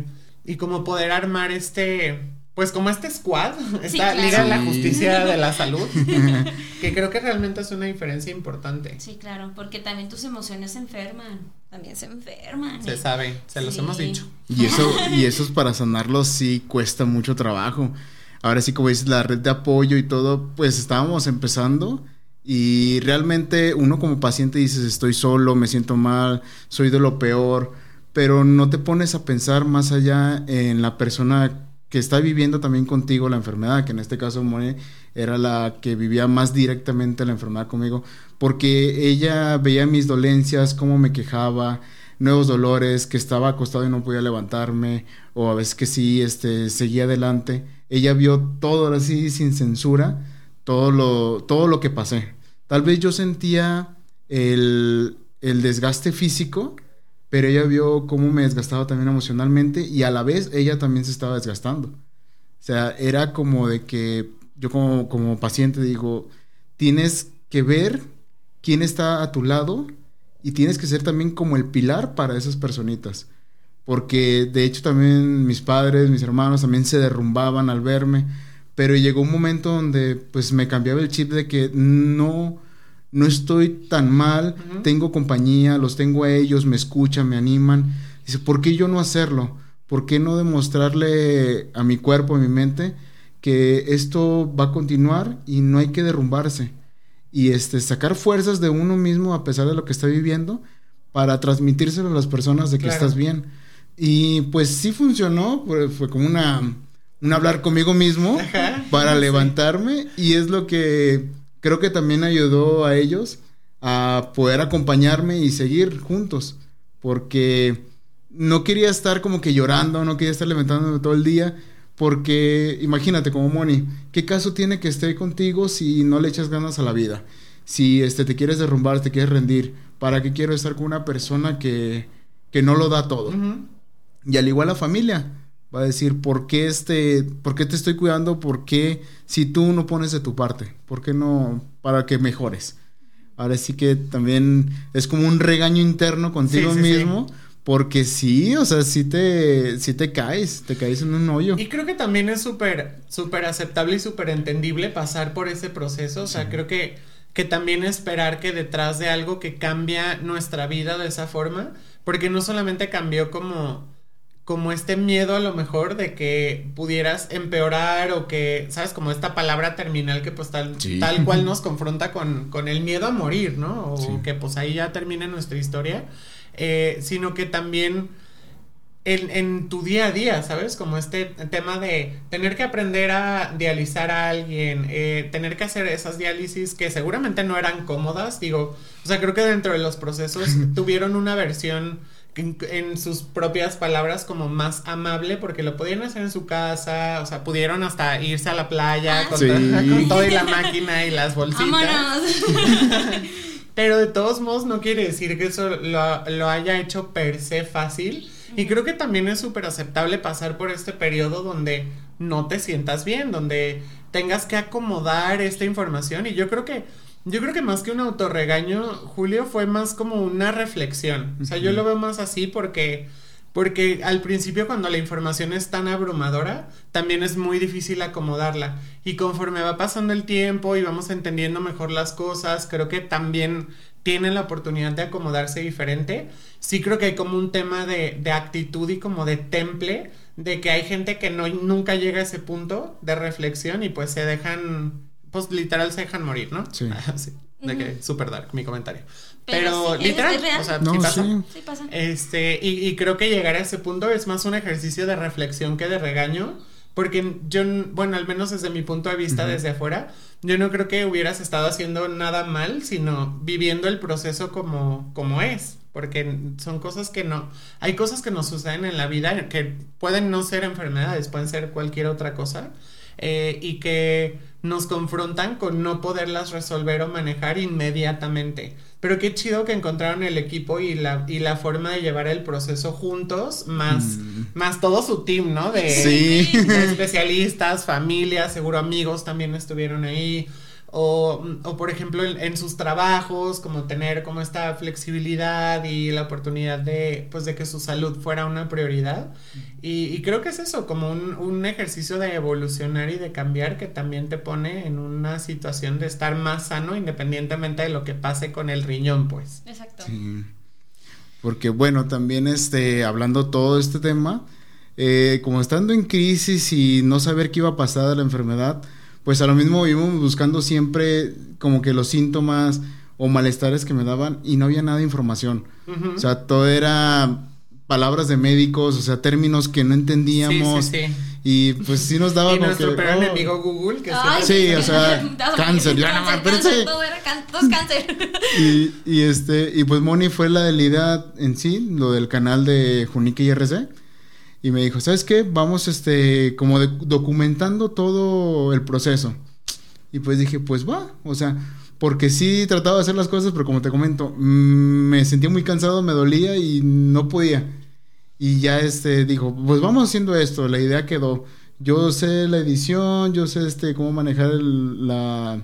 y como poder armar este pues como este squad, [LAUGHS] esta Liga de la Justicia de la [LAUGHS] Salud, que creo que realmente es una diferencia importante. Sí, claro, porque también tus emociones se enferman, también se enferman. Se sabe, se los hemos dicho. Y eso, y eso es para sanarlos sí cuesta mucho trabajo. Ahora sí, como dices, la red de apoyo y todo, pues estábamos empezando y realmente uno como paciente dices, estoy solo, me siento mal, soy de lo peor, pero no te pones a pensar más allá en la persona que está viviendo también contigo la enfermedad, que en este caso Mone era la que vivía más directamente la enfermedad conmigo, porque ella veía mis dolencias, cómo me quejaba, nuevos dolores, que estaba acostado y no podía levantarme, o a veces que sí, este, seguía adelante. Ella vio todo así sin censura, todo lo, todo lo que pasé. Tal vez yo sentía el, el desgaste físico, pero ella vio cómo me desgastaba también emocionalmente y a la vez ella también se estaba desgastando. O sea, era como de que yo como, como paciente digo, tienes que ver quién está a tu lado y tienes que ser también como el pilar para esas personitas. Porque de hecho también mis padres, mis hermanos también se derrumbaban al verme, pero llegó un momento donde pues me cambiaba el chip de que no no estoy tan mal, tengo compañía, los tengo a ellos, me escuchan, me animan. Dice, ¿por qué yo no hacerlo? ¿Por qué no demostrarle a mi cuerpo, a mi mente, que esto va a continuar y no hay que derrumbarse? Y este, sacar fuerzas de uno mismo a pesar de lo que está viviendo para transmitírselo a las personas de que estás bien. Y pues sí funcionó, fue, como una, un hablar conmigo mismo para levantarme y es lo que creo que también ayudó a ellos a poder acompañarme y seguir juntos, porque no quería estar como que llorando, no quería estar levantándome todo el día, porque imagínate como Moni, ¿qué caso tiene que esté contigo si no le echas ganas a la vida? Si este, te quieres derrumbar, te quieres rendir, ¿para qué quiero estar con una persona que, que no lo da todo? Y al igual la familia, va a decir, ¿por qué, este, ¿por qué te estoy cuidando? ¿Por qué si tú no pones de tu parte? ¿Por qué no para que mejores? Ahora sí que también es como un regaño interno contigo mismo. Porque sí, o sea, sí te, sí te caes, te caes en un hoyo. Y creo que también es súper, súper aceptable y súper entendible pasar por ese proceso. O sea, creo que, que también esperar que detrás de algo que cambia nuestra vida de esa forma, porque no solamente cambió como como este miedo a lo mejor de que pudieras empeorar o que, ¿sabes? Como esta palabra terminal que pues tal, tal cual [LAUGHS] nos confronta con, con, el miedo a morir, ¿no? O que pues ahí ya termina nuestra historia, eh, sino que también en, en, tu día a día, ¿sabes? Como este tema de tener que aprender a dializar a alguien, eh, tener que hacer esas diálisis que seguramente no eran cómodas, digo, o sea, creo que dentro de los procesos [LAUGHS] tuvieron una versión en, sus propias palabras como más amable porque lo podían hacer en su casa, o sea, pudieron hasta irse a la playa Ah, con, Sí. con [LAUGHS] todo y la máquina y las bolsitas. [LAUGHS] Pero de todos modos no quiere decir que eso lo, lo haya hecho per se fácil. Y creo que también es súper aceptable pasar por este periodo donde no te sientas bien, donde tengas que acomodar esta información. Y yo creo que, yo creo que más que un autorregaño, Julio, fue más como una reflexión. O sea, yo lo veo más así porque, porque al principio cuando la información es tan abrumadora, también es muy difícil acomodarla. Y conforme va pasando el tiempo y vamos entendiendo mejor las cosas, creo que también tienen la oportunidad de acomodarse diferente. Sí creo que hay como un tema de, de actitud y como de temple, de que hay gente que no, nunca llega a ese punto de reflexión y pues se dejan, pues literal se dejan morir, ¿no? Sí. [LAUGHS] Sí, de que súper dark mi comentario. Pero Pero, sí, literal, es real. o sea, No, sí pasa. sí. Sí pasa. Este, y, y creo que llegar a ese punto es más un ejercicio de reflexión que de regaño, porque yo, bueno, al menos desde mi punto de vista, desde afuera, yo no creo que hubieras estado haciendo nada mal, sino viviendo el proceso como, como es, porque son cosas que no, hay cosas que nos suceden en la vida que pueden no ser enfermedades, pueden ser cualquier otra cosa, eh, y que nos confrontan con no poderlas resolver o manejar inmediatamente. Pero qué chido que encontraron el equipo y la, y la forma de llevar el proceso juntos, más, más todo su team, ¿no? De, Sí. de especialistas, familias, seguro amigos también estuvieron ahí. O, o por ejemplo, en, en sus trabajos, como tener como esta flexibilidad y la oportunidad de, pues, de que su salud fuera una prioridad. Y, y creo que es eso, como un, un ejercicio de evolucionar y de cambiar que también te pone en una situación de estar más sano independientemente de lo que pase con el riñón, pues. Exacto. Sí. Porque bueno, también este, hablando todo este tema, eh, como estando en crisis y no saber qué iba a pasar de la enfermedad, pues a lo mismo íbamos buscando siempre como que los síntomas o malestares que me daban y no había nada de información. O sea, todo era palabras de médicos, o sea, términos que no entendíamos. Sí, sí, sí. Y pues sí nos daba [LAUGHS] Y como nuestro que, peor oh, enemigo Google, que Ay, Sí, o sea, cáncer, ya no, Cáncer, todo era cáncer. [LAUGHS] Y, y este, y pues Moni fue la de la idea en sí, lo del canal de Junique y RC. Y me dijo, ¿sabes qué? Vamos, este, como documentando todo el proceso. Y pues dije, pues va, o sea, porque sí trataba de hacer las cosas, pero como te comento, mm, me sentía muy cansado, me dolía y no podía. Y ya este dijo, pues vamos haciendo esto, la idea quedó. Yo sé la edición, yo sé este cómo manejar la,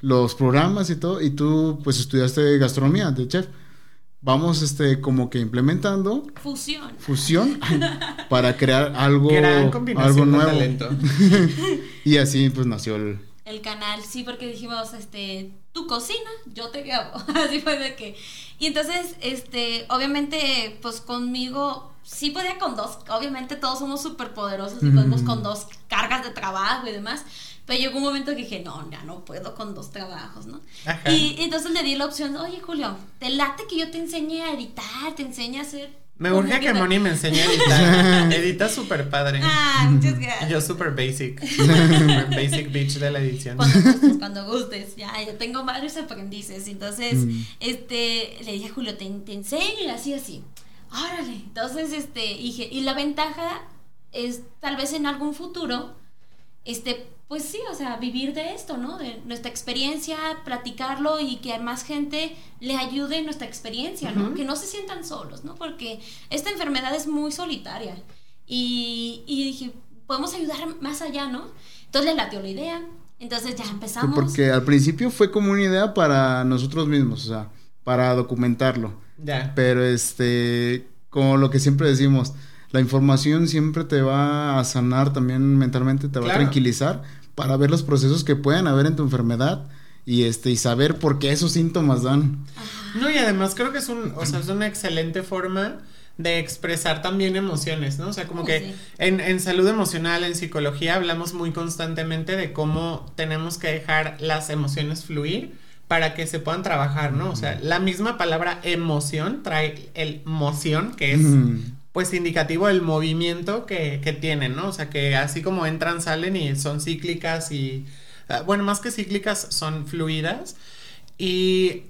los programas y todo, y tú pues estudiaste gastronomía de chef. Vamos este como que implementando Fusión. fusión para crear algo, Gran algo nuevo. talento. [LAUGHS] Y así pues nació el... el canal, sí, porque dijimos, este, tú cocina, yo te grabo. [LAUGHS] Así fue de que. Y entonces, este, obviamente, pues conmigo, sí podía con dos, obviamente todos somos súper poderosos y podemos con dos cargas de trabajo y demás. Pero llegó un momento que dije, no, ya no puedo con dos trabajos, ¿no? Ajá. Y, y entonces le di la opción, oye Julio, te late que yo te enseñe a editar, te enseñe a hacer... Me urge que Moni me [LAUGHS] enseñe a editar. [LAUGHS] Edita súper padre. Ah, muchas gracias. Yo súper basic. [LAUGHS] Basic bitch de la edición. Cuando gustes, cuando gustes. Ya, yo tengo varios aprendices. Entonces, Mm. este, le dije a Julio, te, te enseño y así, así. Órale. Entonces, este, dije, y la ventaja es tal vez en algún futuro, este, pues sí, o sea, vivir de esto, ¿no? De nuestra experiencia, platicarlo y que a más gente le ayude nuestra experiencia, ¿no? Que no se sientan solos, ¿no? Porque esta enfermedad es muy solitaria. Y, y dije, podemos ayudar más allá, ¿no? Entonces le latió la idea. Entonces ya empezamos. Porque al principio fue como una idea para nosotros mismos, o sea, para documentarlo. Ya. Pero este, como lo que siempre decimos, la información siempre te va a sanar también mentalmente, te va Claro. a tranquilizar para ver los procesos que puedan haber en tu enfermedad y este y saber por qué esos síntomas dan. No, y además creo que es un, o sea, es una excelente forma de expresar también emociones, ¿no? O sea, como que sí. en, en salud emocional, en psicología, hablamos muy constantemente de cómo tenemos que dejar las emociones fluir para que se puedan trabajar, ¿no? O sea, la misma palabra emoción trae el moción, que es pues indicativo del movimiento que, que tienen, ¿no? O sea, que así como entran, salen y son cíclicas y, ah, bueno, más que cíclicas, son fluidas. Y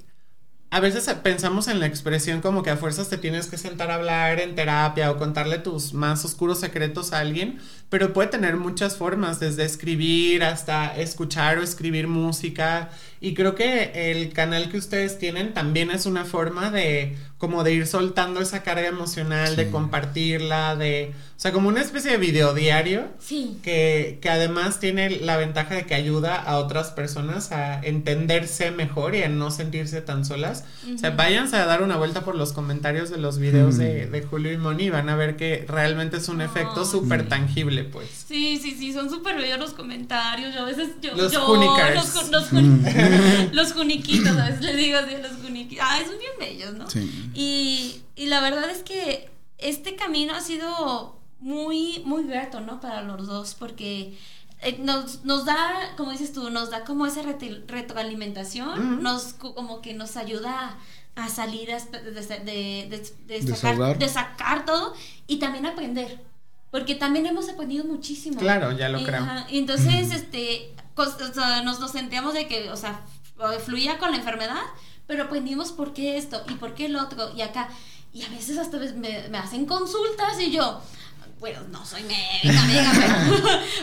a veces pensamos en la expresión como que a fuerzas te tienes que sentar a hablar en terapia o contarle tus más oscuros secretos a alguien, pero puede tener muchas formas, desde escribir hasta escuchar o escribir música. Y creo que el canal que ustedes tienen también es una forma de como de ir soltando esa carga emocional, de compartirla, de... O sea, como una especie de video diario. Sí. Que, que además tiene la ventaja de que ayuda a otras personas a entenderse mejor y a no sentirse tan solas. O sea, váyanse a dar una vuelta por los comentarios de los videos de, de, Julio y Moni y van a ver que realmente es un efecto súper tangible, pues. Sí, sí, sí, son súper bellos los comentarios. Yo a veces yo... Los yo. Los, los, [LAUGHS] [LAUGHS] los juniquitos, a veces les digo así, los juniquitos. Ah, son bien bellos, ¿no? Sí. Y, y la verdad es que este camino ha sido muy, muy grato, ¿no? Para los dos, porque eh, nos, nos da, como dices tú, nos da como esa retroalimentación, nos como que nos ayuda a salir de, de, de, sacar, de sacar todo y también aprender. Porque también hemos aprendido muchísimo. Claro, ya lo creo. Y entonces, este, nos, sentíamos de que, o sea, fluía con la enfermedad, pero aprendimos por qué esto y por qué el otro y acá. Y a veces hasta me hacen consultas y yo, bueno, no soy médica,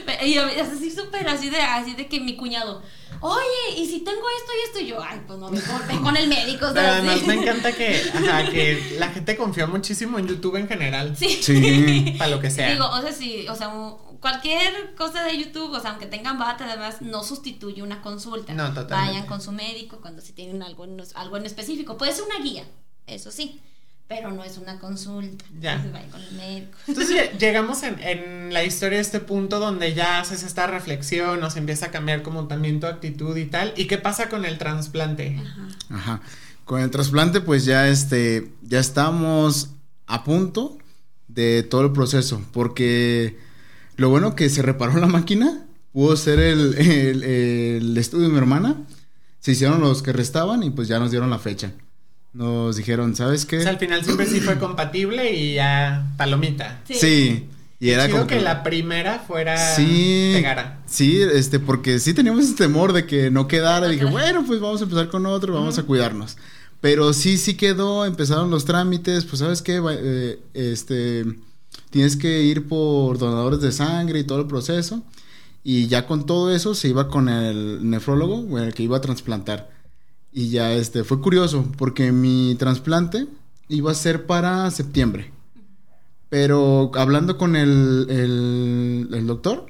pero, [LAUGHS] y así súper así de, así de que mi cuñado, oye, y si tengo esto y esto, y yo, ay, pues no me corten con el médico. Pero además me encanta que, [LAUGHS] ajá, que la gente confía muchísimo en YouTube en general. Sí. Sí. [LAUGHS] Para lo que sea. Digo, o sea, sí, o sea, cualquier cosa de YouTube, o sea, aunque tengan bata, además, no sustituye una consulta. No, totalmente. Vayan con su médico cuando si tienen algo, algo en específico. Puede ser una guía, eso sí pero no es una consulta. Ya. Entonces con el médico. Entonces [LAUGHS] llegamos en, en, la historia a este punto donde ya haces esta reflexión, nos empieza a cambiar como también tu actitud y tal. ¿Y qué pasa con el trasplante? Ajá. Ajá. Con el trasplante, pues ya este, ya estamos a punto de todo el proceso, porque lo bueno que se reparó la máquina, pudo ser el, el, el estudio de mi hermana, se hicieron los que restaban y pues ya nos dieron la fecha nos dijeron, ¿sabes qué? O sea, al final siempre sí fue compatible y ya palomita. Sí. sí. Y era como que, la primera fuera sí, pegara. Sí, este, porque sí teníamos ese temor de que no quedara. dije, bueno, pues vamos a empezar con otro, vamos a cuidarnos. Pero sí, sí quedó, empezaron los trámites, pues sabes qué, eh, este, tienes que ir por donadores de sangre y todo el proceso. Y ya con todo eso se iba con el nefrólogo, el que iba a trasplantar. Y ya este fue curioso porque mi trasplante iba a ser para septiembre. Pero hablando con el, el, doctor,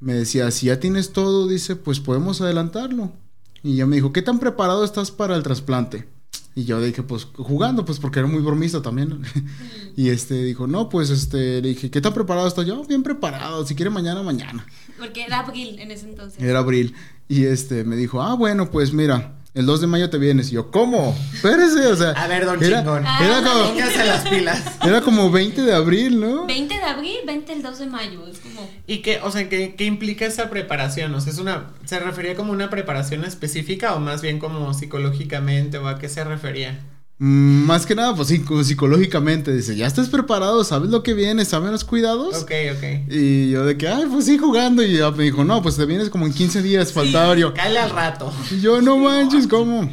me decía, si ya tienes todo, dice, pues podemos adelantarlo. Y ya me dijo, ¿qué tan preparado estás para el trasplante? Y yo dije, pues jugando, pues porque era muy bromista también. [LAUGHS] y este dijo, no, pues este, le dije, ¿qué tan preparado estoy yo? Bien preparado, si quiere mañana, mañana. Porque era abril en ese entonces. Era abril. Y este me dijo, ah, bueno, pues mira, el 2 de mayo te vienes. Y yo, ¿cómo? Espérese, o sea. A ver, don era, chingón. Era como. las pilas. Era como 20 de abril, ¿no? 20 de abril, 20 el 2 de mayo. Es como. ¿Y qué, o sea, qué, qué implica esa preparación? O sea, es una. ¿Se refería como una preparación específica o más bien como psicológicamente o a qué se refería? Mm, más que nada, pues sí, psicológicamente. Dice, ya estás preparado, sabes lo que viene, sabes los cuidados. Ok, ok. Y yo de que, ay, pues sí, jugando. Y ya me dijo, no, pues te vienes como en 15 días, sí, faltaba. Yo, Cállale al rato. Y yo, no manches, ¿cómo?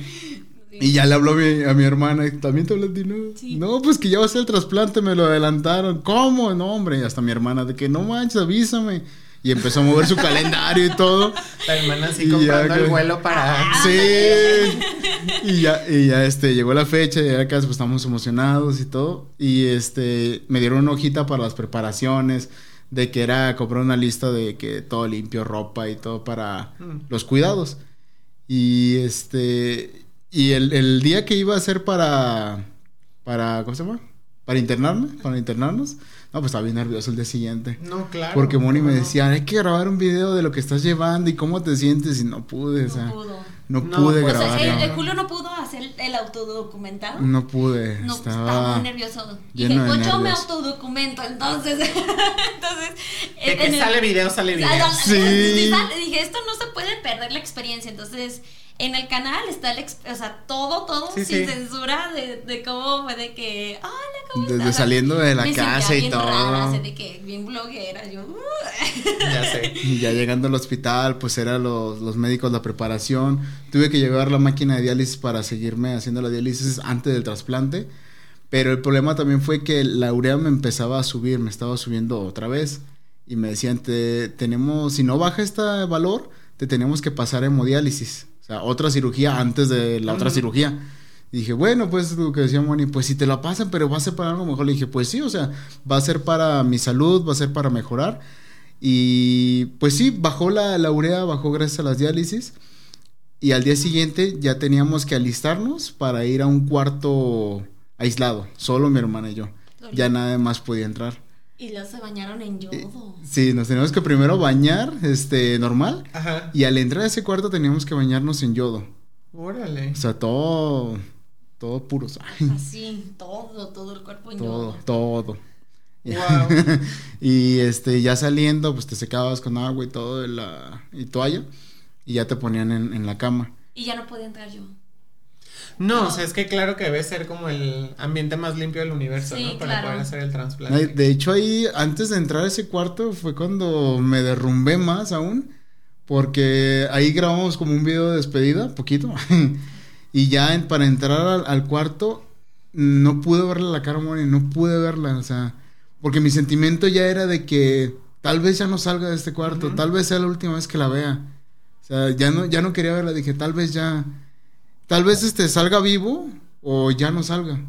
Y ya le habló a mi, a mi hermana, ¿también te habló no? Sí. No, pues que ya va a ser el trasplante, me lo adelantaron. ¿Cómo? No, hombre, y hasta mi hermana, de que no manches, avísame y empezó a mover su calendario y todo. La hermana así comprando el vuelo para. Ah, sí. y ya, y ya este, llegó la fecha, y ya acá pues estamos emocionados y todo. Y este, me dieron una hojita para las preparaciones, de que era comprar una lista de que todo limpio, ropa y todo para mm. los cuidados. Y este, y el, el día que iba a ser para, para, ¿cómo se llama? Para internarme, para internarnos no, pues estaba bien nervioso el día siguiente. No, claro. Porque Moni me decía, hay que grabar un video de lo que estás llevando y cómo te sientes y no pude, no o sea. Pudo. No, pude pues, grabar. El, Julio no pudo hacer el autodocumentado. No pude. No, estaba, muy nervioso. Y dije, pues yo me autodocumento, entonces. entonces. De que sale video, sale video. Sí. Dije, esto no se puede perder la experiencia. Entonces en el canal está el, o sea, todo, todo sin censura de, de, cómo fue de que, hola, ¿cómo Desde estás? saliendo de la Me casa y bien todo. rara, así de que bien bloguera, yo. uh. Ya sé. Y ya llegando al hospital, pues eran los, los médicos, la preparación. Tuve que llevar la máquina de diálisis para seguirme haciendo la diálisis antes del trasplante. Pero el problema también fue que la urea me empezaba a subir, me estaba subiendo otra vez. Y me decían, te, tenemos, si no baja este valor, te tenemos que pasar a hemodiálisis. Sea, otra cirugía antes de la otra cirugía. Y dije, bueno, pues lo que decía Moni, pues si te la pasan, pero va a ser para algo mejor. Le dije, pues sí, o sea, va a ser para mi salud, va a ser para mejorar. Y pues sí, bajó la, la urea, bajó gracias a las diálisis. Y al día siguiente ya teníamos que alistarnos para ir a un cuarto aislado, solo mi hermana y yo. Ya nada más podía entrar. Y luego se bañaron en yodo. Sí, nos teníamos que primero bañar, este, normal. Ajá. Y al entrar a ese cuarto teníamos que bañarnos en yodo. Órale. O sea, todo, todo puros. [LAUGHS] Ay, Así, todo, todo el cuerpo en todo, yodo. todo. Wow. [LAUGHS] y este, ya saliendo, pues te secabas con agua y todo, y, la, y toalla, y ya te ponían en, en la cama. Y ya no podía entrar yo. No, o sea, es que claro que debe ser como el ambiente más limpio del universo, Sí, ¿no? Para claro. poder hacer el trasplante. De hecho, ahí, antes de entrar a ese cuarto, fue cuando me derrumbé más aún, porque ahí grabamos como un video de despedida, poquito, [LAUGHS] y ya en- para entrar al, al cuarto, no pude verle la cara a Moni, no pude verla, o sea, porque mi sentimiento ya era de que tal vez ya no salga de este cuarto, tal vez sea la última vez que la vea, o sea, ya no, ya no quería verla, dije, tal vez ya, tal vez este salga vivo o ya no salga,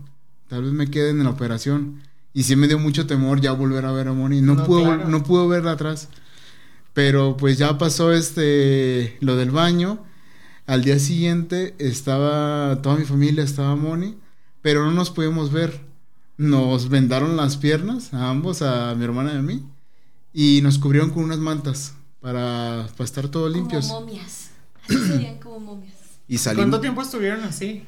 tal vez me quede en la operación. Y sí me dio mucho temor ya volver a ver a Moni. No, No, pude, claro. no pude verla atrás. Pero pues ya pasó este lo del baño. Al día siguiente estaba toda mi familia, estaba Moni, pero no nos pudimos ver. Nos vendaron las piernas a ambos, a mi hermana y a mí, y nos cubrieron con unas mantas para, para estar todos limpios. Como momias. Así serían como momias. Y salimos ¿Cuánto tiempo estuvieron así?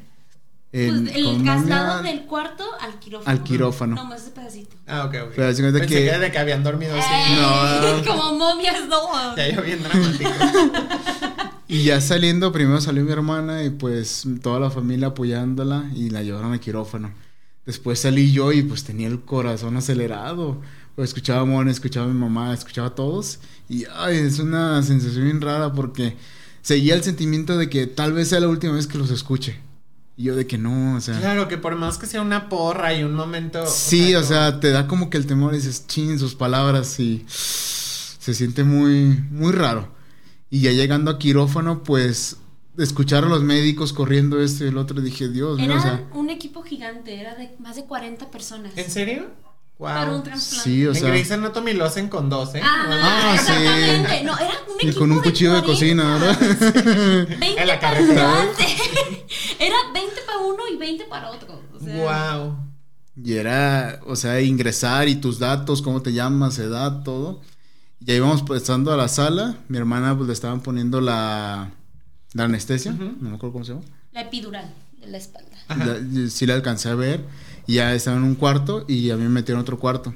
en- pues el traslado del cuarto al quirófano. al quirófano. No, más ese pedacito. Ah, ok, ok. Pero cuenta Pensé que- que... era de que habían dormido así. No. [LAUGHS] como momias, no. Ya yo bien dramático. [LAUGHS] Y ya saliendo, primero salió mi hermana y pues toda la familia apoyándola y la llevaron al quirófano. Después salí yo y pues tenía el corazón acelerado. Pues escuchaba a Mona, escuchaba a mi mamá, escuchaba a todos. Y ay, es una sensación bien rara porque seguía el sentimiento de que tal vez sea la última vez que los escuche. Y yo de que no, o sea. Claro, que por más que sea una porra y un momento. Sí, o como- sea, te da como que el temor y dices, chin, sus palabras y se siente muy, muy raro. Y ya llegando a quirófano, pues escuchar a los médicos corriendo esto y el otro, dije, Dios mío, Era o sea, un equipo gigante, era de más de 40 personas. ¿En serio? Wow. Para un trasplante. sí, o en sea, Grey's Anatomy lo hacen con dos, ¿eh? Ah, Ah, sí. exactamente. No, era un y equipo con un de cuchillo de 40. cocina, ¿verdad? [LAUGHS] 20 En la para carretera. [LAUGHS] Era 20 para uno y 20 para otro. O sea, Wow. y era, o sea, ingresar y tus datos, cómo te llamas, edad, todo. Ya íbamos pasando a la sala, mi hermana pues le estaban poniendo la, la anestesia, no me acuerdo cómo se llama. La epidural de la espalda. Ajá. Sí la alcancé a ver. Y ya estaba en un cuarto y a mí me metieron en otro cuarto.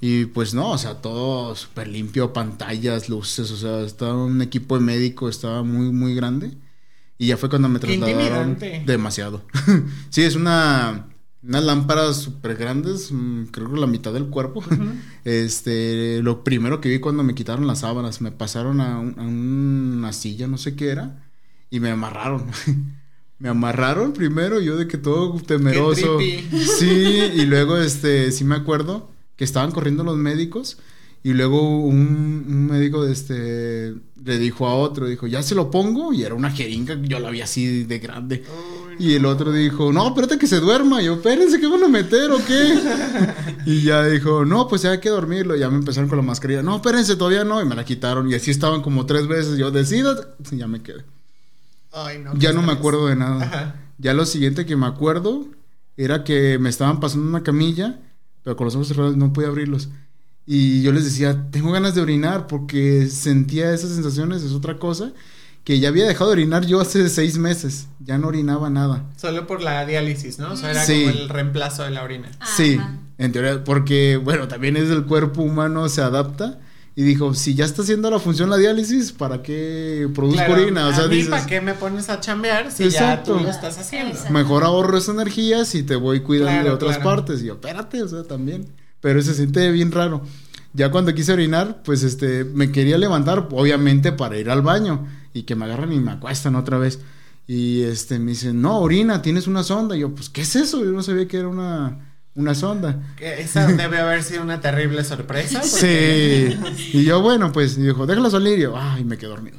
Y pues no, o sea, todo súper limpio, pantallas, luces, o sea, estaba un equipo de médico, estaba muy, muy grande. Y ya fue cuando me Qué trasladaron intimidante. demasiado. [LAUGHS] sí, es una, unas lámparas súper grandes, mm, creo que la mitad del cuerpo. [LAUGHS] Este, lo primero que vi cuando me quitaron las sábanas, me pasaron a, un- a una silla, no sé qué era, y me amarraron. [LAUGHS] me amarraron primero, yo de que todo temeroso. trippy. Sí, y luego este, sí me acuerdo que estaban corriendo los médicos y luego un, un médico este le dijo a otro, dijo, "Ya se lo pongo" y era una jeringa, yo la vi así de grande. Y el otro dijo, no, espérate que se duerma. Y yo, espérense, ¿qué van a meter o qué? y ya dijo, no, pues ya hay que dormirlo. Y ya me empezaron con la mascarilla. No, espérense, todavía no. Y me la quitaron. Y así estaban como tres veces. Yo, decida. Y ya me quedé. Ay, no. Ya no me acuerdo de nada. Ajá. Ya lo siguiente que me acuerdo era que me estaban pasando una camilla, pero con los ojos cerrados no podía abrirlos. Y yo les decía, tengo ganas de orinar porque sentía esas sensaciones, es otra cosa, que ya había dejado de orinar yo hace seis meses. Ya no orinaba nada. Solo por la diálisis, ¿no? O sea, era Sí. como el reemplazo de la orina. Sí, en teoría, porque, bueno, también es el cuerpo humano, se adapta. Y dijo, si ya está haciendo la función la diálisis, ¿para qué produzco Claro, orina? O a sea, mí, dices, ¿para qué me pones a chambear si Exacto. ya tú lo estás haciendo? Exacto. mejor ahorro esa energía si te voy cuidando de otras claro. partes. Y yo, espérate, o sea, también. Pero se siente bien raro. Ya cuando quise orinar, pues este, me quería levantar, obviamente, para ir al baño. Y que me agarran y me acuestan otra vez. Y este, me dicen, no, orina, tienes una sonda. Y yo, pues, ¿qué es eso? Yo no sabía que era una, una sonda. Esa debe haber sido una terrible sorpresa. porque- Sí. [LAUGHS] Y yo, bueno, pues, dijo, déjala salir. Y yo, ay, me quedé dormido.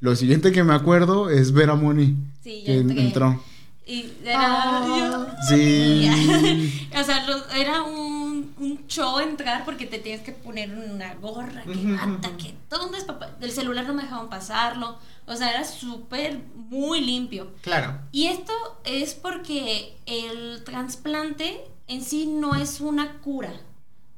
Lo siguiente que me acuerdo es ver a Moni. Sí, ya que entró. Y era. yo- Sí. [LAUGHS] o sea, lo- era un, un show entrar porque te tienes que poner una gorra, que bata, que todo un despapa- Del celular no me dejaban pasarlo. O sea, era súper, muy limpio. Claro. Y esto es porque el trasplante en sí no es una cura.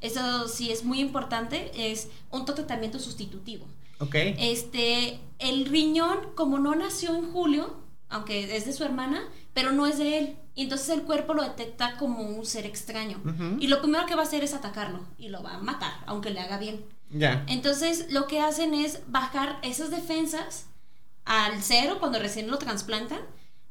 Eso sí es muy importante, es un tratamiento sustitutivo. Ok. Este, el riñón, como no nació en julio, aunque es de su hermana, pero no es de él. Y entonces el cuerpo lo detecta como un ser extraño. Y lo primero que va a hacer es atacarlo y lo va a matar, aunque le haga bien. Ya. Entonces lo que hacen es bajar esas defensas al cero cuando recién lo trasplantan,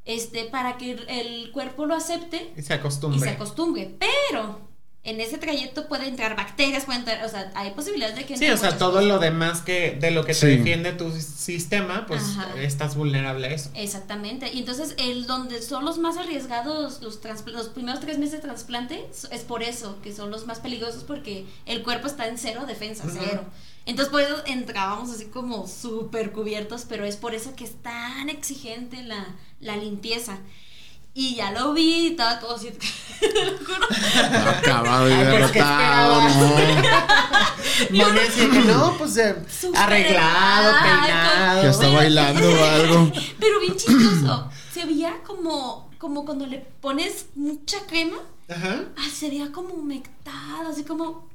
este, para que el cuerpo lo acepte Y se y acostumbre. se acostumbre. Pero en ese trayecto pueden entrar bacterias, pueden entrar, o sea, hay posibilidades de que Sí, o sea, todo cosas. lo demás que de lo que te Sí. defiende tu sistema, pues Ajá. estás vulnerable a eso. Exactamente. Y entonces, el donde son los más arriesgados, los, los primeros tres meses de trasplante, es por eso que son los más peligrosos porque el cuerpo está en cero defensa, Ujú. cero. Entonces, por eso entrábamos así como súper cubiertos, pero es por eso que es tan exigente la, la limpieza. Y ya lo vi, y estaba todo así. [LAUGHS] te lo juro. Acabado y pues, ¿qué derrotado, no. [LAUGHS] Que no, pues eh, arreglado, peinado. Que hasta bailando o algo. [LAUGHS] Pero bien chistoso. Se veía como, como cuando le pones mucha crema. Ajá. Ay, se veía como humectado, así como,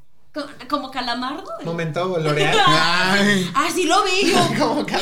como, calamardo. Momento L'Oreal. Ay. Ah, sí lo vi. Como que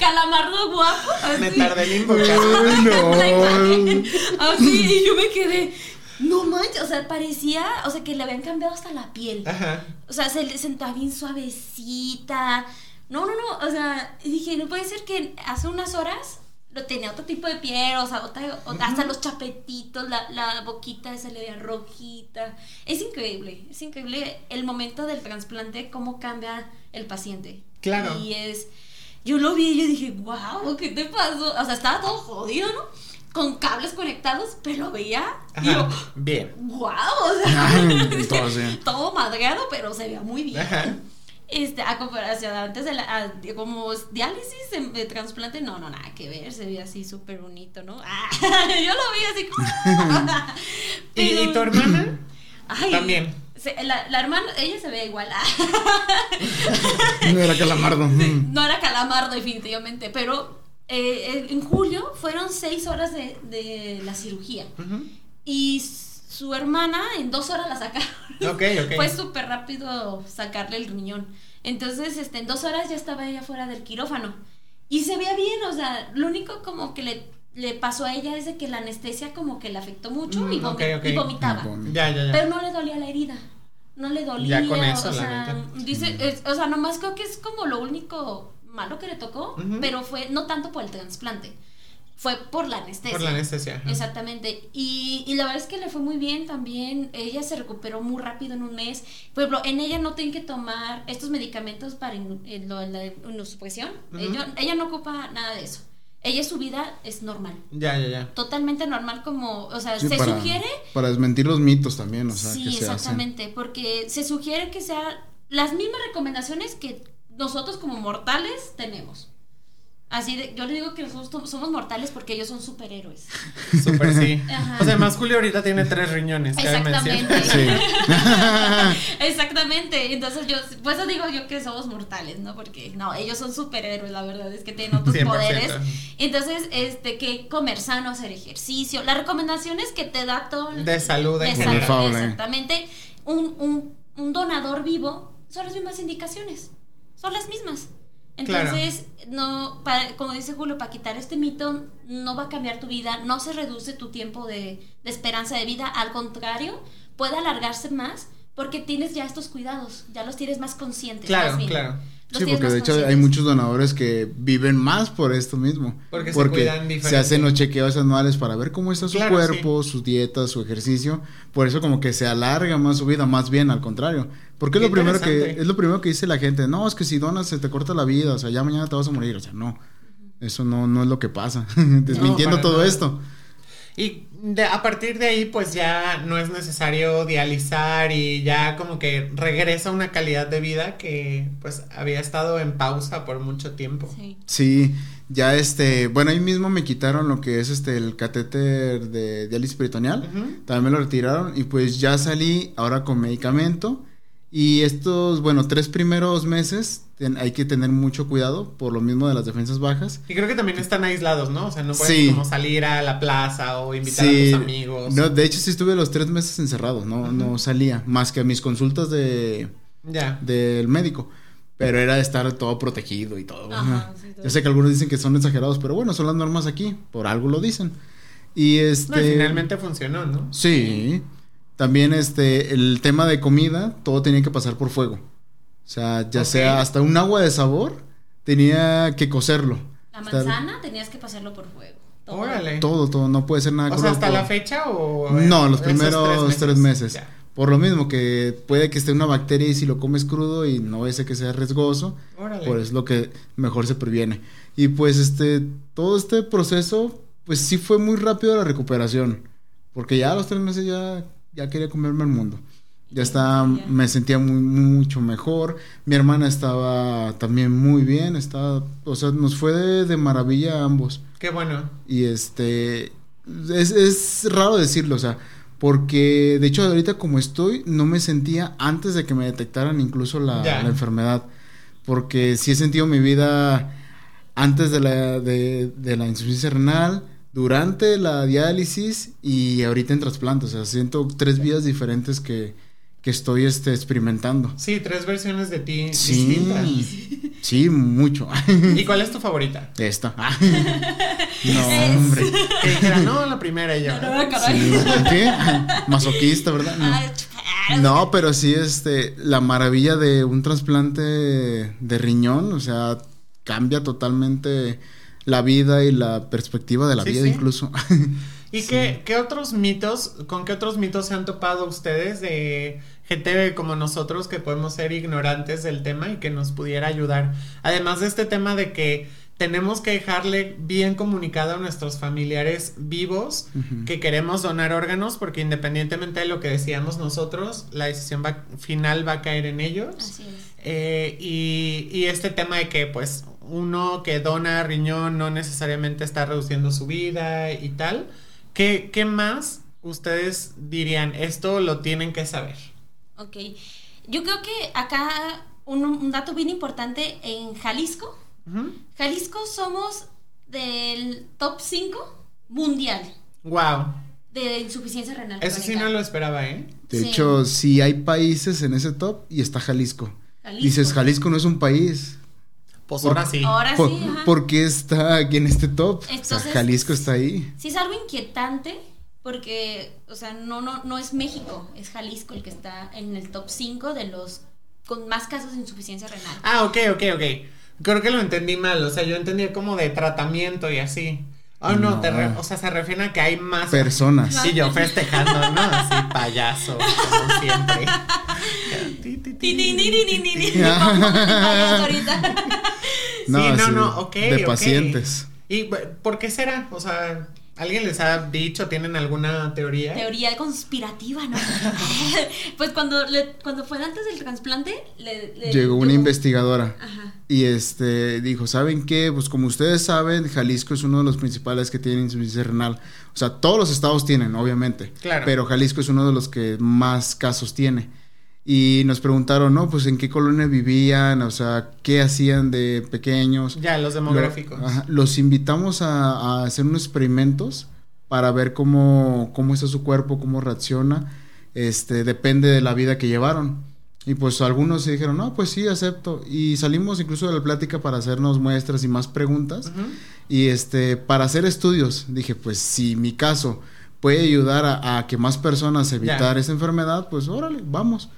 Calamardo guapo. Así. me tardé en invocar. No. [LAUGHS] Así, y yo me quedé. No manches, o sea, parecía, o sea, que le habían cambiado hasta la piel. Ajá. O sea, se le sentaba bien suavecita. No, no, no. O sea, dije, no puede ser que hace unas horas lo tenía otro tipo de piel, o sea, otra- otra- hasta los chapetitos, la, la boquita se le veía rojita. Es increíble, es increíble el momento del trasplante, cómo cambia el paciente. Claro. Y es. Yo lo vi y yo dije, wow, ¿qué te pasó? O sea, estaba todo jodido, ¿no? Con cables conectados, pero lo veía y yo, Ajá. Bien. wow, o sea. Ay, [LAUGHS] todo madreado, pero se veía muy bien. Ajá. Este, a comparación antes de la, a- como diálisis de, de trasplante, no, no, nada que ver, se veía así súper bonito, ¿no? Ah, [LAUGHS] yo lo vi así como... [LAUGHS] ¿Y, y tu hermana? [CLEARS THROAT] Ay, También. Se- la, la hermana, ella se ve igual. ah. No era calamardo. Mm. no era calamardo definitivamente, pero eh, en julio fueron seis horas de, de la cirugía. Y su hermana en dos horas la sacaron. Ok, ok. Fue súper rápido sacarle el riñón. Entonces, este, en dos horas ya estaba ella fuera del quirófano. Y se veía bien, o sea, lo único como que le, le pasó a ella es de que la anestesia como que le afectó mucho Mm, y, vomitaba. Vom- Ya, ya, ya. Pero no le dolía la herida. No le dolía. Ya con eso, o la sea, neta. dice, es- o sea, nomás creo que es como lo único malo que le tocó, pero fue no tanto por el trasplante, fue por la anestesia. Por la anestesia. ajá. Exactamente. Y, y la verdad es que le fue muy bien también. Ella se recuperó muy rápido en un mes. Por ejemplo, en ella no tienen que tomar estos medicamentos para in- en lo- la ella, ella no ocupa nada de eso. Ella su vida es normal. Ya, ya, ya. Totalmente normal como, o sea, Sí, se para, sugiere Para desmentir los mitos también, o sea, sí, que se hacen. exactamente, porque se sugiere que sea las mismas recomendaciones que nosotros como mortales tenemos. Así de, yo le digo que nosotros somos mortales porque ellos son superhéroes. [LAUGHS] Súper sí. Ajá. O sea, además Julio ahorita tiene tres riñones. Exactamente. Sí. [LAUGHS] Exactamente. Entonces yo, por eso digo yo que somos mortales, ¿no? Porque no, ellos son superhéroes, la verdad es que tienen otros 100%. poderes. Entonces, este, que comer sano, hacer ejercicio. Las recomendaciones que te da todo el- De salud en de general. salud. Exactamente. Un, un, un donador vivo son las mismas indicaciones. Son las mismas. Entonces, no, para, como dice Julio, para quitar este mito, no va a cambiar tu vida, no se reduce tu tiempo de, de esperanza de vida, al contrario, puede alargarse más porque tienes ya estos cuidados, ya los tienes más conscientes. Claro, más bien. claro. Los Sí, porque de hecho hay muchos donadores que viven más por esto mismo. Porque se cuidan diferente. se hacen los chequeos anuales para ver cómo está su Claro, cuerpo, su dieta, su ejercicio. Por eso como que se alarga más su vida, más bien al contrario. Porque es lo primero que es lo primero que dice la gente, no, es que si donas se te corta la vida, o sea, ya mañana te vas a morir, o sea, no. Eso no no es lo que pasa. [LAUGHS] Desmintiendo todo nada. esto. Y de- a partir de ahí, pues ya no es necesario dializar y ya como que regresa una calidad de vida que pues había estado en pausa por mucho tiempo. Sí. Sí, ya este, bueno, ahí mismo me quitaron lo que es este el catéter de diálisis peritoneal. También me lo retiraron y pues ya salí ahora con medicamento. Y estos, bueno, tres primeros meses ten- hay que tener mucho cuidado por lo mismo de las defensas bajas. Y creo que también están aislados, ¿no? O sea, no puedes Sí. como salir a la plaza o invitar Sí, a tus amigos. No, de hecho sí estuve los tres meses encerrado, no, no salía, más que a mis consultas de Ya. del médico. Pero era estar todo protegido y todo. Ajá, Ajá. sí, todo. Yo sé que algunos dicen que son exagerados, pero bueno, son las normas aquí, por algo lo dicen. Y este No, y finalmente funcionó, ¿no? Sí. También este el tema de comida, todo tenía que pasar por fuego. O sea, ya sea hasta un agua de sabor tenía que cocerlo. La Estar- manzana tenías que pasarlo por fuego. todo. Órale. Todo, todo, no puede ser nada O sea, hasta por- la fecha o No, los primeros tres meses. Ya. Por lo mismo que puede que esté una bacteria y si lo comes crudo y no ese que sea riesgoso, Órale. por es lo que mejor se previene. Y pues este, todo este proceso, pues sí fue muy rápido la recuperación, porque ya a los tres meses ya, ya quería comerme el mundo. Ya está, Ya. me sentía muy, mucho mejor. Mi hermana estaba también muy bien, estaba, o sea, nos fue de, de maravilla a ambos. Qué bueno. Y este, es, es raro decirlo, o sea, porque de hecho ahorita como estoy, no me sentía antes de que me detectaran incluso la, la enfermedad. Porque sí he sentido mi vida antes de la, de, de la insuficiencia renal, durante la diálisis y ahorita en trasplante. O sea, siento tres vidas diferentes que, que estoy este, experimentando. Sí, tres versiones de ti Sí, distintas. sí, mucho. [LAUGHS] ¿Y cuál es tu favorita? Esta. [LAUGHS] [LAUGHS] no, hombre. Que dijera, no, la primera y yo. Ah, caray. Sí, ¿Qué? Masoquista, ¿verdad? No. No, pero sí, este, la maravilla de un trasplante de riñón, o sea, cambia totalmente la vida y la perspectiva de la Sí, vida sí. incluso. [LAUGHS] ¿Y qué, qué otros mitos, con qué otros mitos se han topado ustedes de gente como nosotros que podemos ser ignorantes del tema y que nos pudiera ayudar? Además de este tema de que tenemos que dejarle bien comunicado a nuestros familiares vivos que queremos donar órganos porque independientemente de lo que decíamos nosotros, la decisión va- final va a caer en ellos. Así es. Eh, y, y este tema de que pues uno que dona riñón no necesariamente está reduciendo su vida y tal. ¿Qué, qué más ustedes dirían? Esto lo tienen que saber. Ok. Yo creo que acá un, un dato bien importante en Jalisco. Jalisco somos del top 5 mundial Wow. de insuficiencia renal. Eso sí no lo esperaba, ¿eh? De Sí. hecho, sí hay países en ese top y está Jalisco. Jalisco. Dices, Jalisco no es un país. Pues Por- ahora sí. Ahora ¿Por, sí, ajá. por qué está aquí en este top? o sea, Entonces- Jalisco está ahí. Sí es algo inquietante porque, o sea, no, no, no es México, es Jalisco el que está en el top 5 de los con más casos de insuficiencia renal. Ah, ok, ok, ok. Creo que lo entendí mal. O sea, yo entendía como de tratamiento y así. Oh, no, No. te re- o sea, se refiere a que hay más Personas. [LAUGHS] Sí, yo festejando, ¿no? Así, payaso, como siempre. [LAUGHS] [LAUGHS] No, sí, no, ok. De pacientes. ¿Y por qué será? O sea, ¿alguien les ha dicho, tienen alguna teoría? Teoría conspirativa, ¿no? [LAUGHS] pues cuando, le, cuando fue antes del trasplante, le, le- Llegó una investigadora. Ajá. Y este dijo, ¿saben qué? Pues como ustedes saben, Jalisco es uno de los principales que tienen insuficiencia renal. O sea, todos los estados tienen, obviamente. Claro. Pero Jalisco es uno de los que más casos tiene. Y nos preguntaron, ¿no? Pues en qué colonia vivían, o sea, qué hacían de pequeños. Ya, los demográficos. Lo- ajá, los invitamos a, a hacer unos experimentos para ver cómo, cómo está su cuerpo, cómo reacciona. Este, depende de la vida que llevaron. Y pues algunos se dijeron, no, pues sí, acepto. Y salimos incluso de la plática para hacernos muestras y más preguntas. Y este, para hacer estudios, dije, pues si mi caso puede ayudar a, a que más personas evitar Ya. esa enfermedad, pues órale, vamos.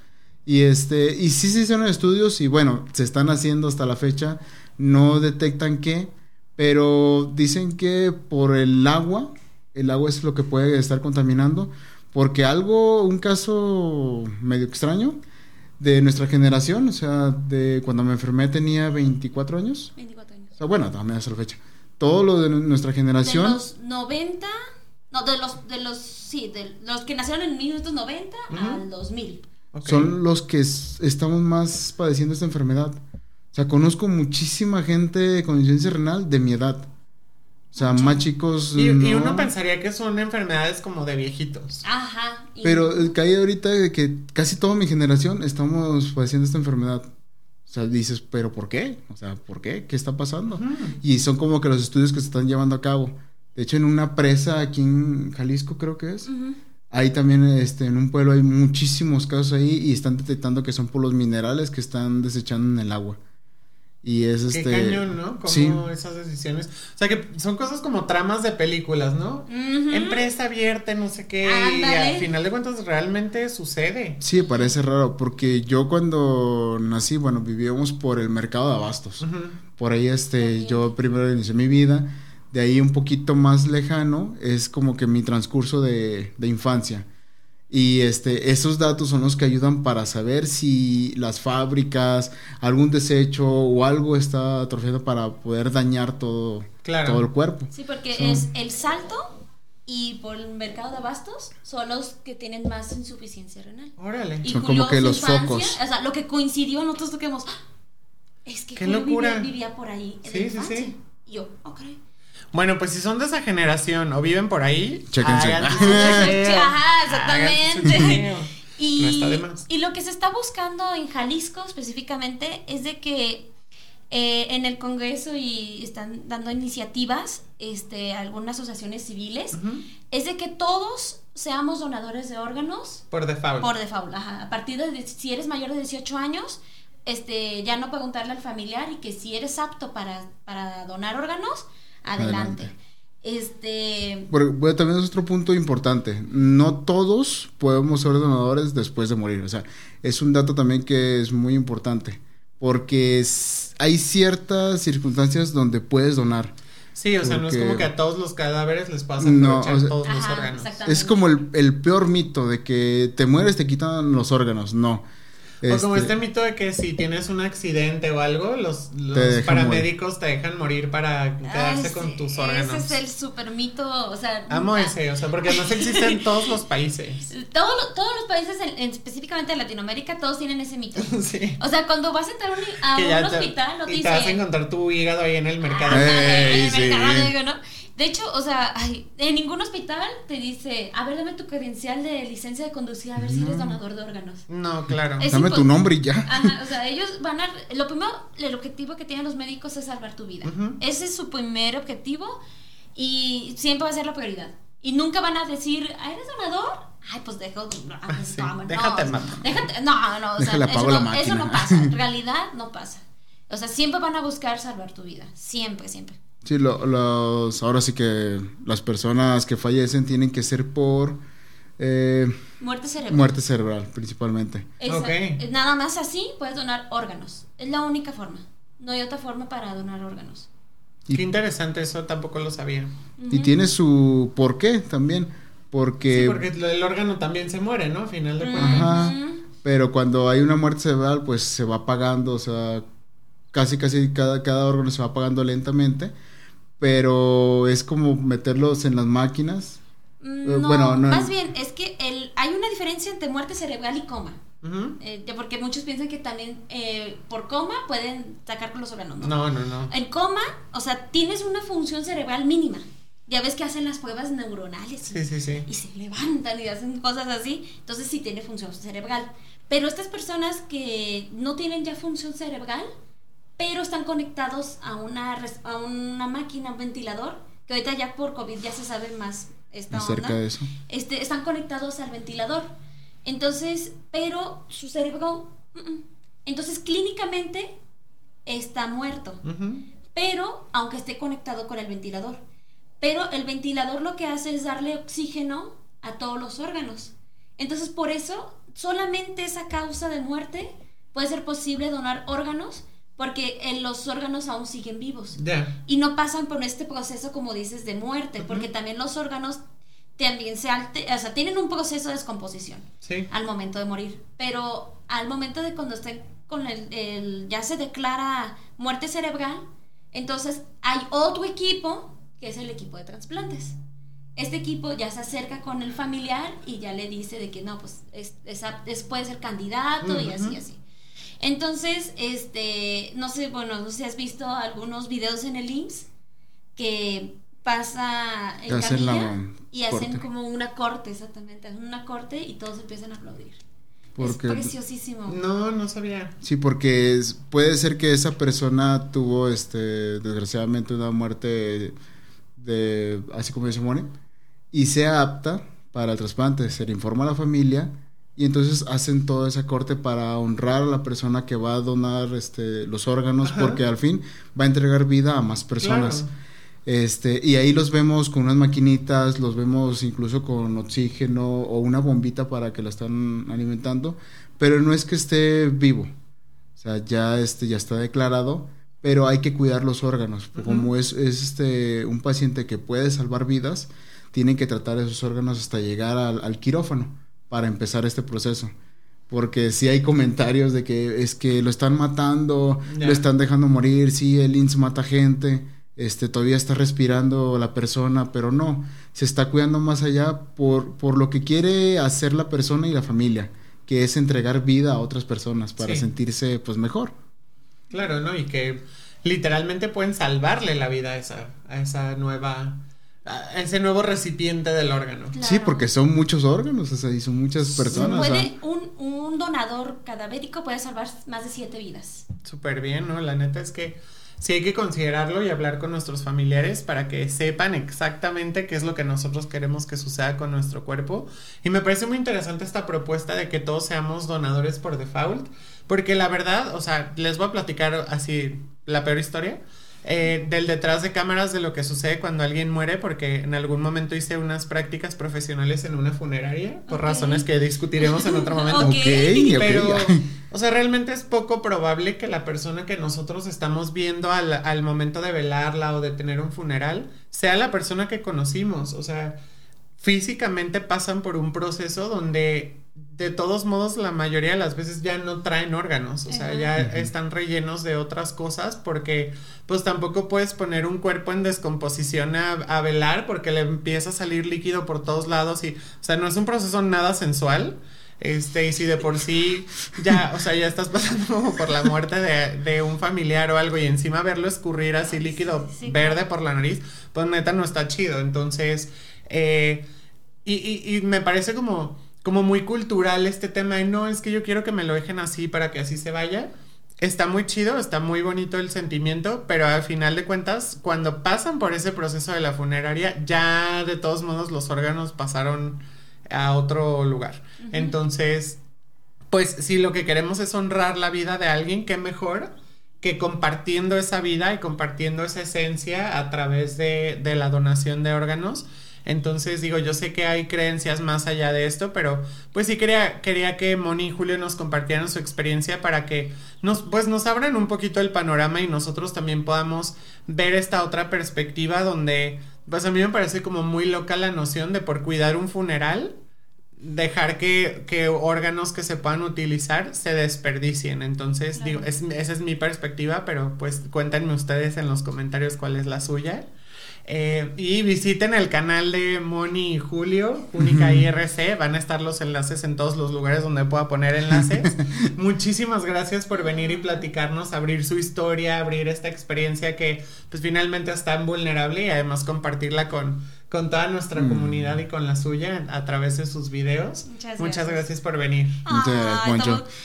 Y este, y sí se hicieron estudios y bueno, se están haciendo hasta la fecha, no detectan qué, pero dicen que por el agua, el agua es lo que puede estar contaminando, porque algo, un caso medio extraño de nuestra generación, o sea, de cuando me enfermé tenía 24 años. 24 años. O sea, bueno, también es la fecha. Todo lo de nuestra generación. De los 90, no, de los, de los, sí, de los que nacieron en 1990 al 2000. Son los que estamos más padeciendo esta enfermedad. O sea, conozco muchísima gente con insuficiencia renal de mi edad. O sea, más chicos. Y, y no. uno pensaría que son enfermedades como de viejitos. Ajá. y- Pero eh, cae ahorita de que casi toda mi generación estamos padeciendo esta enfermedad. O sea, dices, ¿pero por qué? O sea, ¿por qué? ¿Qué está pasando? Y son como que los estudios que se están llevando a cabo. De hecho, en una presa aquí en Jalisco, creo que es. Ahí también, este, en un pueblo hay muchísimos casos ahí y están detectando que son por los minerales que están desechando en el agua. Y es Qué este. cañón, ¿no? Como Sí. esas decisiones. O sea, que son cosas como tramas de películas, ¿no? Empresa abierta, no sé qué. Y al final de cuentas realmente sucede. Sí, parece raro, porque yo cuando nací, bueno, vivíamos por el mercado de abastos. Por ahí, este, yo primero inicié mi vida. De ahí un poquito más lejano es como que mi transcurso de, de infancia. Y este, esos datos son los que ayudan para saber si las fábricas, algún desecho o algo está atrofiado para poder dañar todo, Claro. todo el cuerpo. Sí, porque es el salto y por el mercado de abastos son los que tienen más insuficiencia renal. Órale. Y Son como que los infancia, focos. O sea, lo que coincidió, nosotros toquemos. Es que ¡Qué locura! Vivía, vivía por ahí en Sí, la sí, sí. Y yo, ok. Bueno, pues si son de esa generación o viven por ahí, Chéquense. [LAUGHS] Ajá, exactamente. Y, No está de más. y lo que se está buscando en Jalisco específicamente es de que eh, en el Congreso y están dando iniciativas, este, algunas asociaciones civiles, es de que todos seamos donadores de órganos Por default. por default. Ajá. A partir de si eres mayor de 18 años, este, ya no preguntarle al familiar y que si eres apto para, para donar órganos, adelante. Adelante. Este, bueno, también es otro punto importante. No todos podemos ser donadores después de morir. O sea, es un dato también que es muy importante. Porque es- hay ciertas circunstancias donde puedes donar. Sí, o sea, no es como que a todos los cadáveres les pasan No, aprovechar o sea- todos los órganos. Es como el, el peor mito de que te mueres, te quitan los órganos. No. O como Este, este mito de que si tienes un accidente o algo, los, paramédicos te dejan morir para quedarse Ay, con sí, tus órganos. Ese es el super mito, o sea, Amo nunca- ese, o sea, porque no se existe en [LAUGHS] todos los países. Todo lo- todos los países, en- en- específicamente en Latinoamérica, todos tienen ese mito. [LAUGHS] sí. O sea, cuando vas a entrar a un, a Que ya un te- hospital, no te y dice... te vas a encontrar tu hígado ahí en el mercado. Ah, Ey, en el sí. mercado negro, ¿no? De hecho, o sea, ay, en ningún hospital te dice, a ver, dame tu credencial de licencia de conducir, a ver si eres donador de órganos. No, claro. Es Dame tu nombre y ya. Ajá, o sea, ellos van a... Lo primero, el objetivo que tienen los médicos es salvar tu vida. Ese es su primer objetivo y siempre va a ser la prioridad. Y nunca van a decir, "Ah, ¿eres donador? Ay, pues dejo... No, pues, Sí, no, no, déjate no, déjate- no, no, o sea, eso no, eso no pasa. En [LAUGHS] realidad no pasa. O sea, siempre van a buscar salvar tu vida. Siempre, siempre. Sí, lo- los, ahora sí que las personas que fallecen tienen que ser por eh, Muerte cerebral. muerte cerebral, principalmente. Nada más así puedes donar órganos. Es la única forma. No hay otra forma para donar órganos. Y- Qué interesante, eso tampoco lo sabía. Y tiene su porqué también, porque, Sí, porque el órgano también se muere, ¿no? A final de cuentas. Ajá. Pero cuando hay una muerte cerebral, pues se va apagando, o sea, casi casi cada, cada órgano se va apagando lentamente, pero es como meterlos en las máquinas. Eh, No, bueno, no- más bien es que el, hay una diferencia entre muerte cerebral y coma. Eh, porque muchos piensan que también eh, por coma pueden sacar con los órganos. ¿no? No, no, no. En coma, o sea, tienes una función cerebral mínima. Ya ves que hacen las pruebas neuronales. y- Sí, sí, sí. y se levantan y hacen cosas así, entonces sí tiene función cerebral. Pero estas personas que no tienen ya función cerebral, pero están conectados a una, a una máquina, un ventilador, que ahorita ya por COVID ya se sabe más esta Acerca onda, de eso. Este, están conectados al ventilador. Entonces, pero su cerebro, mm, mm. entonces clínicamente está muerto pero aunque esté conectado con el ventilador. Pero el ventilador lo que hace es darle oxígeno a todos los órganos. Entonces, por eso solamente esa causa de muerte puede ser posible donar órganos porque eh, los órganos aún siguen vivos. Y no pasan por este proceso como dices de muerte, porque también los órganos también se alte o sea, tienen un proceso de descomposición al momento de morir, pero al momento de cuando estén con el, ya se declara muerte cerebral, entonces hay otro equipo que es el equipo de trasplantes. Este equipo ya se acerca con el familiar y ya le dice de que no, pues es, puede ser candidato y así, así. Entonces, este, no sé, bueno, no sé si has visto algunos videos en el IMSS que pasa en camilla y hacen como una corte, exactamente, hacen una corte y todos empiezan a aplaudir. es preciosísimo. No, no sabía. Sí, porque puede ser que esa persona tuvo, este, desgraciadamente, una muerte de, así como dice Mone, y sea apta para el trasplante. Se le informa a la familia y entonces hacen todo ese corte para honrar a la persona que va a donar este, los órganos, porque al fin va a entregar vida a más personas. Este, y ahí los vemos con unas maquinitas, los vemos incluso con oxígeno o una bombita para que la están alimentando, pero no es que esté vivo. O sea, ya este ya está declarado, pero hay que cuidar los órganos. Como es, es este un paciente que puede salvar vidas, tienen que tratar esos órganos hasta llegar al, quirófano para empezar este proceso porque si hay comentarios de que es que lo están matando, lo están dejando morir, sí, el INS mata gente este, todavía está respirando la persona, pero no, se está cuidando más allá por, por lo que quiere hacer la persona y la familia, que es entregar vida a otras personas para sentirse pues mejor. Claro, ¿no? Y que literalmente pueden salvarle la vida a esa, a esa nueva ese nuevo recipiente del órgano. Sí, porque son muchos órganos, o sea, y son muchas personas. Puede, un, un donador cadavérico puede salvar más de siete vidas. Súper bien, ¿no? La neta es que sí hay que considerarlo y hablar con nuestros familiares para que sepan exactamente qué es lo que nosotros queremos que suceda con nuestro cuerpo. Y me parece muy interesante esta propuesta de que todos seamos donadores por default, porque la verdad, o sea, les voy a platicar así la peor historia. Eh, del detrás de cámaras de lo que sucede cuando alguien muere, porque en algún momento hice unas prácticas profesionales en una funeraria, por razones que discutiremos en otro momento. ok, pero, o sea, realmente es poco probable que la persona que nosotros estamos viendo al, al momento de velarla o de tener un funeral sea la persona que conocimos. O sea, físicamente pasan por un proceso donde de todos modos la mayoría de las veces ya no traen órganos, o sea, ya están rellenos de otras cosas porque pues tampoco puedes poner un cuerpo en descomposición a, velar porque le empieza a salir líquido por todos lados y, o sea, no es un proceso nada sensual. Este, y si de por sí ya, o sea, ya estás pasando como por la muerte de, de un familiar o algo y encima verlo escurrir así líquido verde por la nariz, pues neta no está chido. Entonces, eh, y, y, y me parece como como muy cultural este tema de no, es que yo quiero que me lo dejen así para que así se vaya. Está muy chido, está muy bonito el sentimiento, pero al final de cuentas, cuando pasan por ese proceso de la funeraria, ya de todos modos los órganos pasaron a otro lugar. Entonces, pues si lo que queremos es honrar la vida de alguien, qué mejor que compartiendo esa vida y compartiendo esa esencia a través de, de la donación de órganos entonces digo, yo sé que hay creencias más allá de esto, pero pues sí quería, quería que Moni y Julio nos compartieran su experiencia para que nos, pues nos abran un poquito el panorama y nosotros también podamos ver esta otra perspectiva donde, pues a mí me parece como muy loca la noción de por cuidar un funeral, dejar que, que órganos que se puedan utilizar se desperdicien. Entonces, digo, esa es mi perspectiva, pero pues cuéntenme ustedes en los comentarios cuál es la suya. Eh, y visiten el canal de Moni y Julio, Única IRC. Van a estar los enlaces en todos los lugares donde pueda poner enlaces. [LAUGHS] Muchísimas gracias por venir y platicarnos, abrir su historia, abrir esta experiencia que pues finalmente es tan vulnerable y además compartirla con, con toda nuestra mm. comunidad y con la suya a través de sus videos. Muchas gracias, por venir. Muchas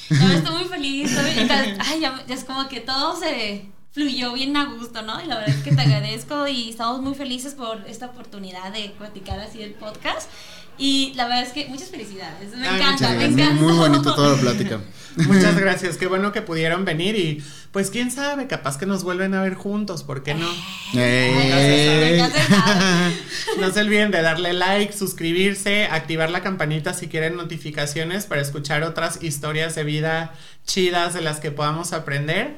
estoy muy feliz. ay, ya, es como que todo se fluyó bien a gusto, ¿no? Y la verdad es que te agradezco y estamos muy felices por esta oportunidad de platicar así el podcast. Y la verdad es que muchas felicidades. Me encanta, me encanta. Muy bonito toda la plática. [LAUGHS] Muchas gracias, qué bueno que pudieron venir y pues quién sabe, capaz que nos vuelven a ver juntos, ¿por qué no? Eh. [LAUGHS] No se olviden de darle like, suscribirse, activar la campanita si quieren notificaciones para escuchar otras historias de vida chidas de las que podamos aprender.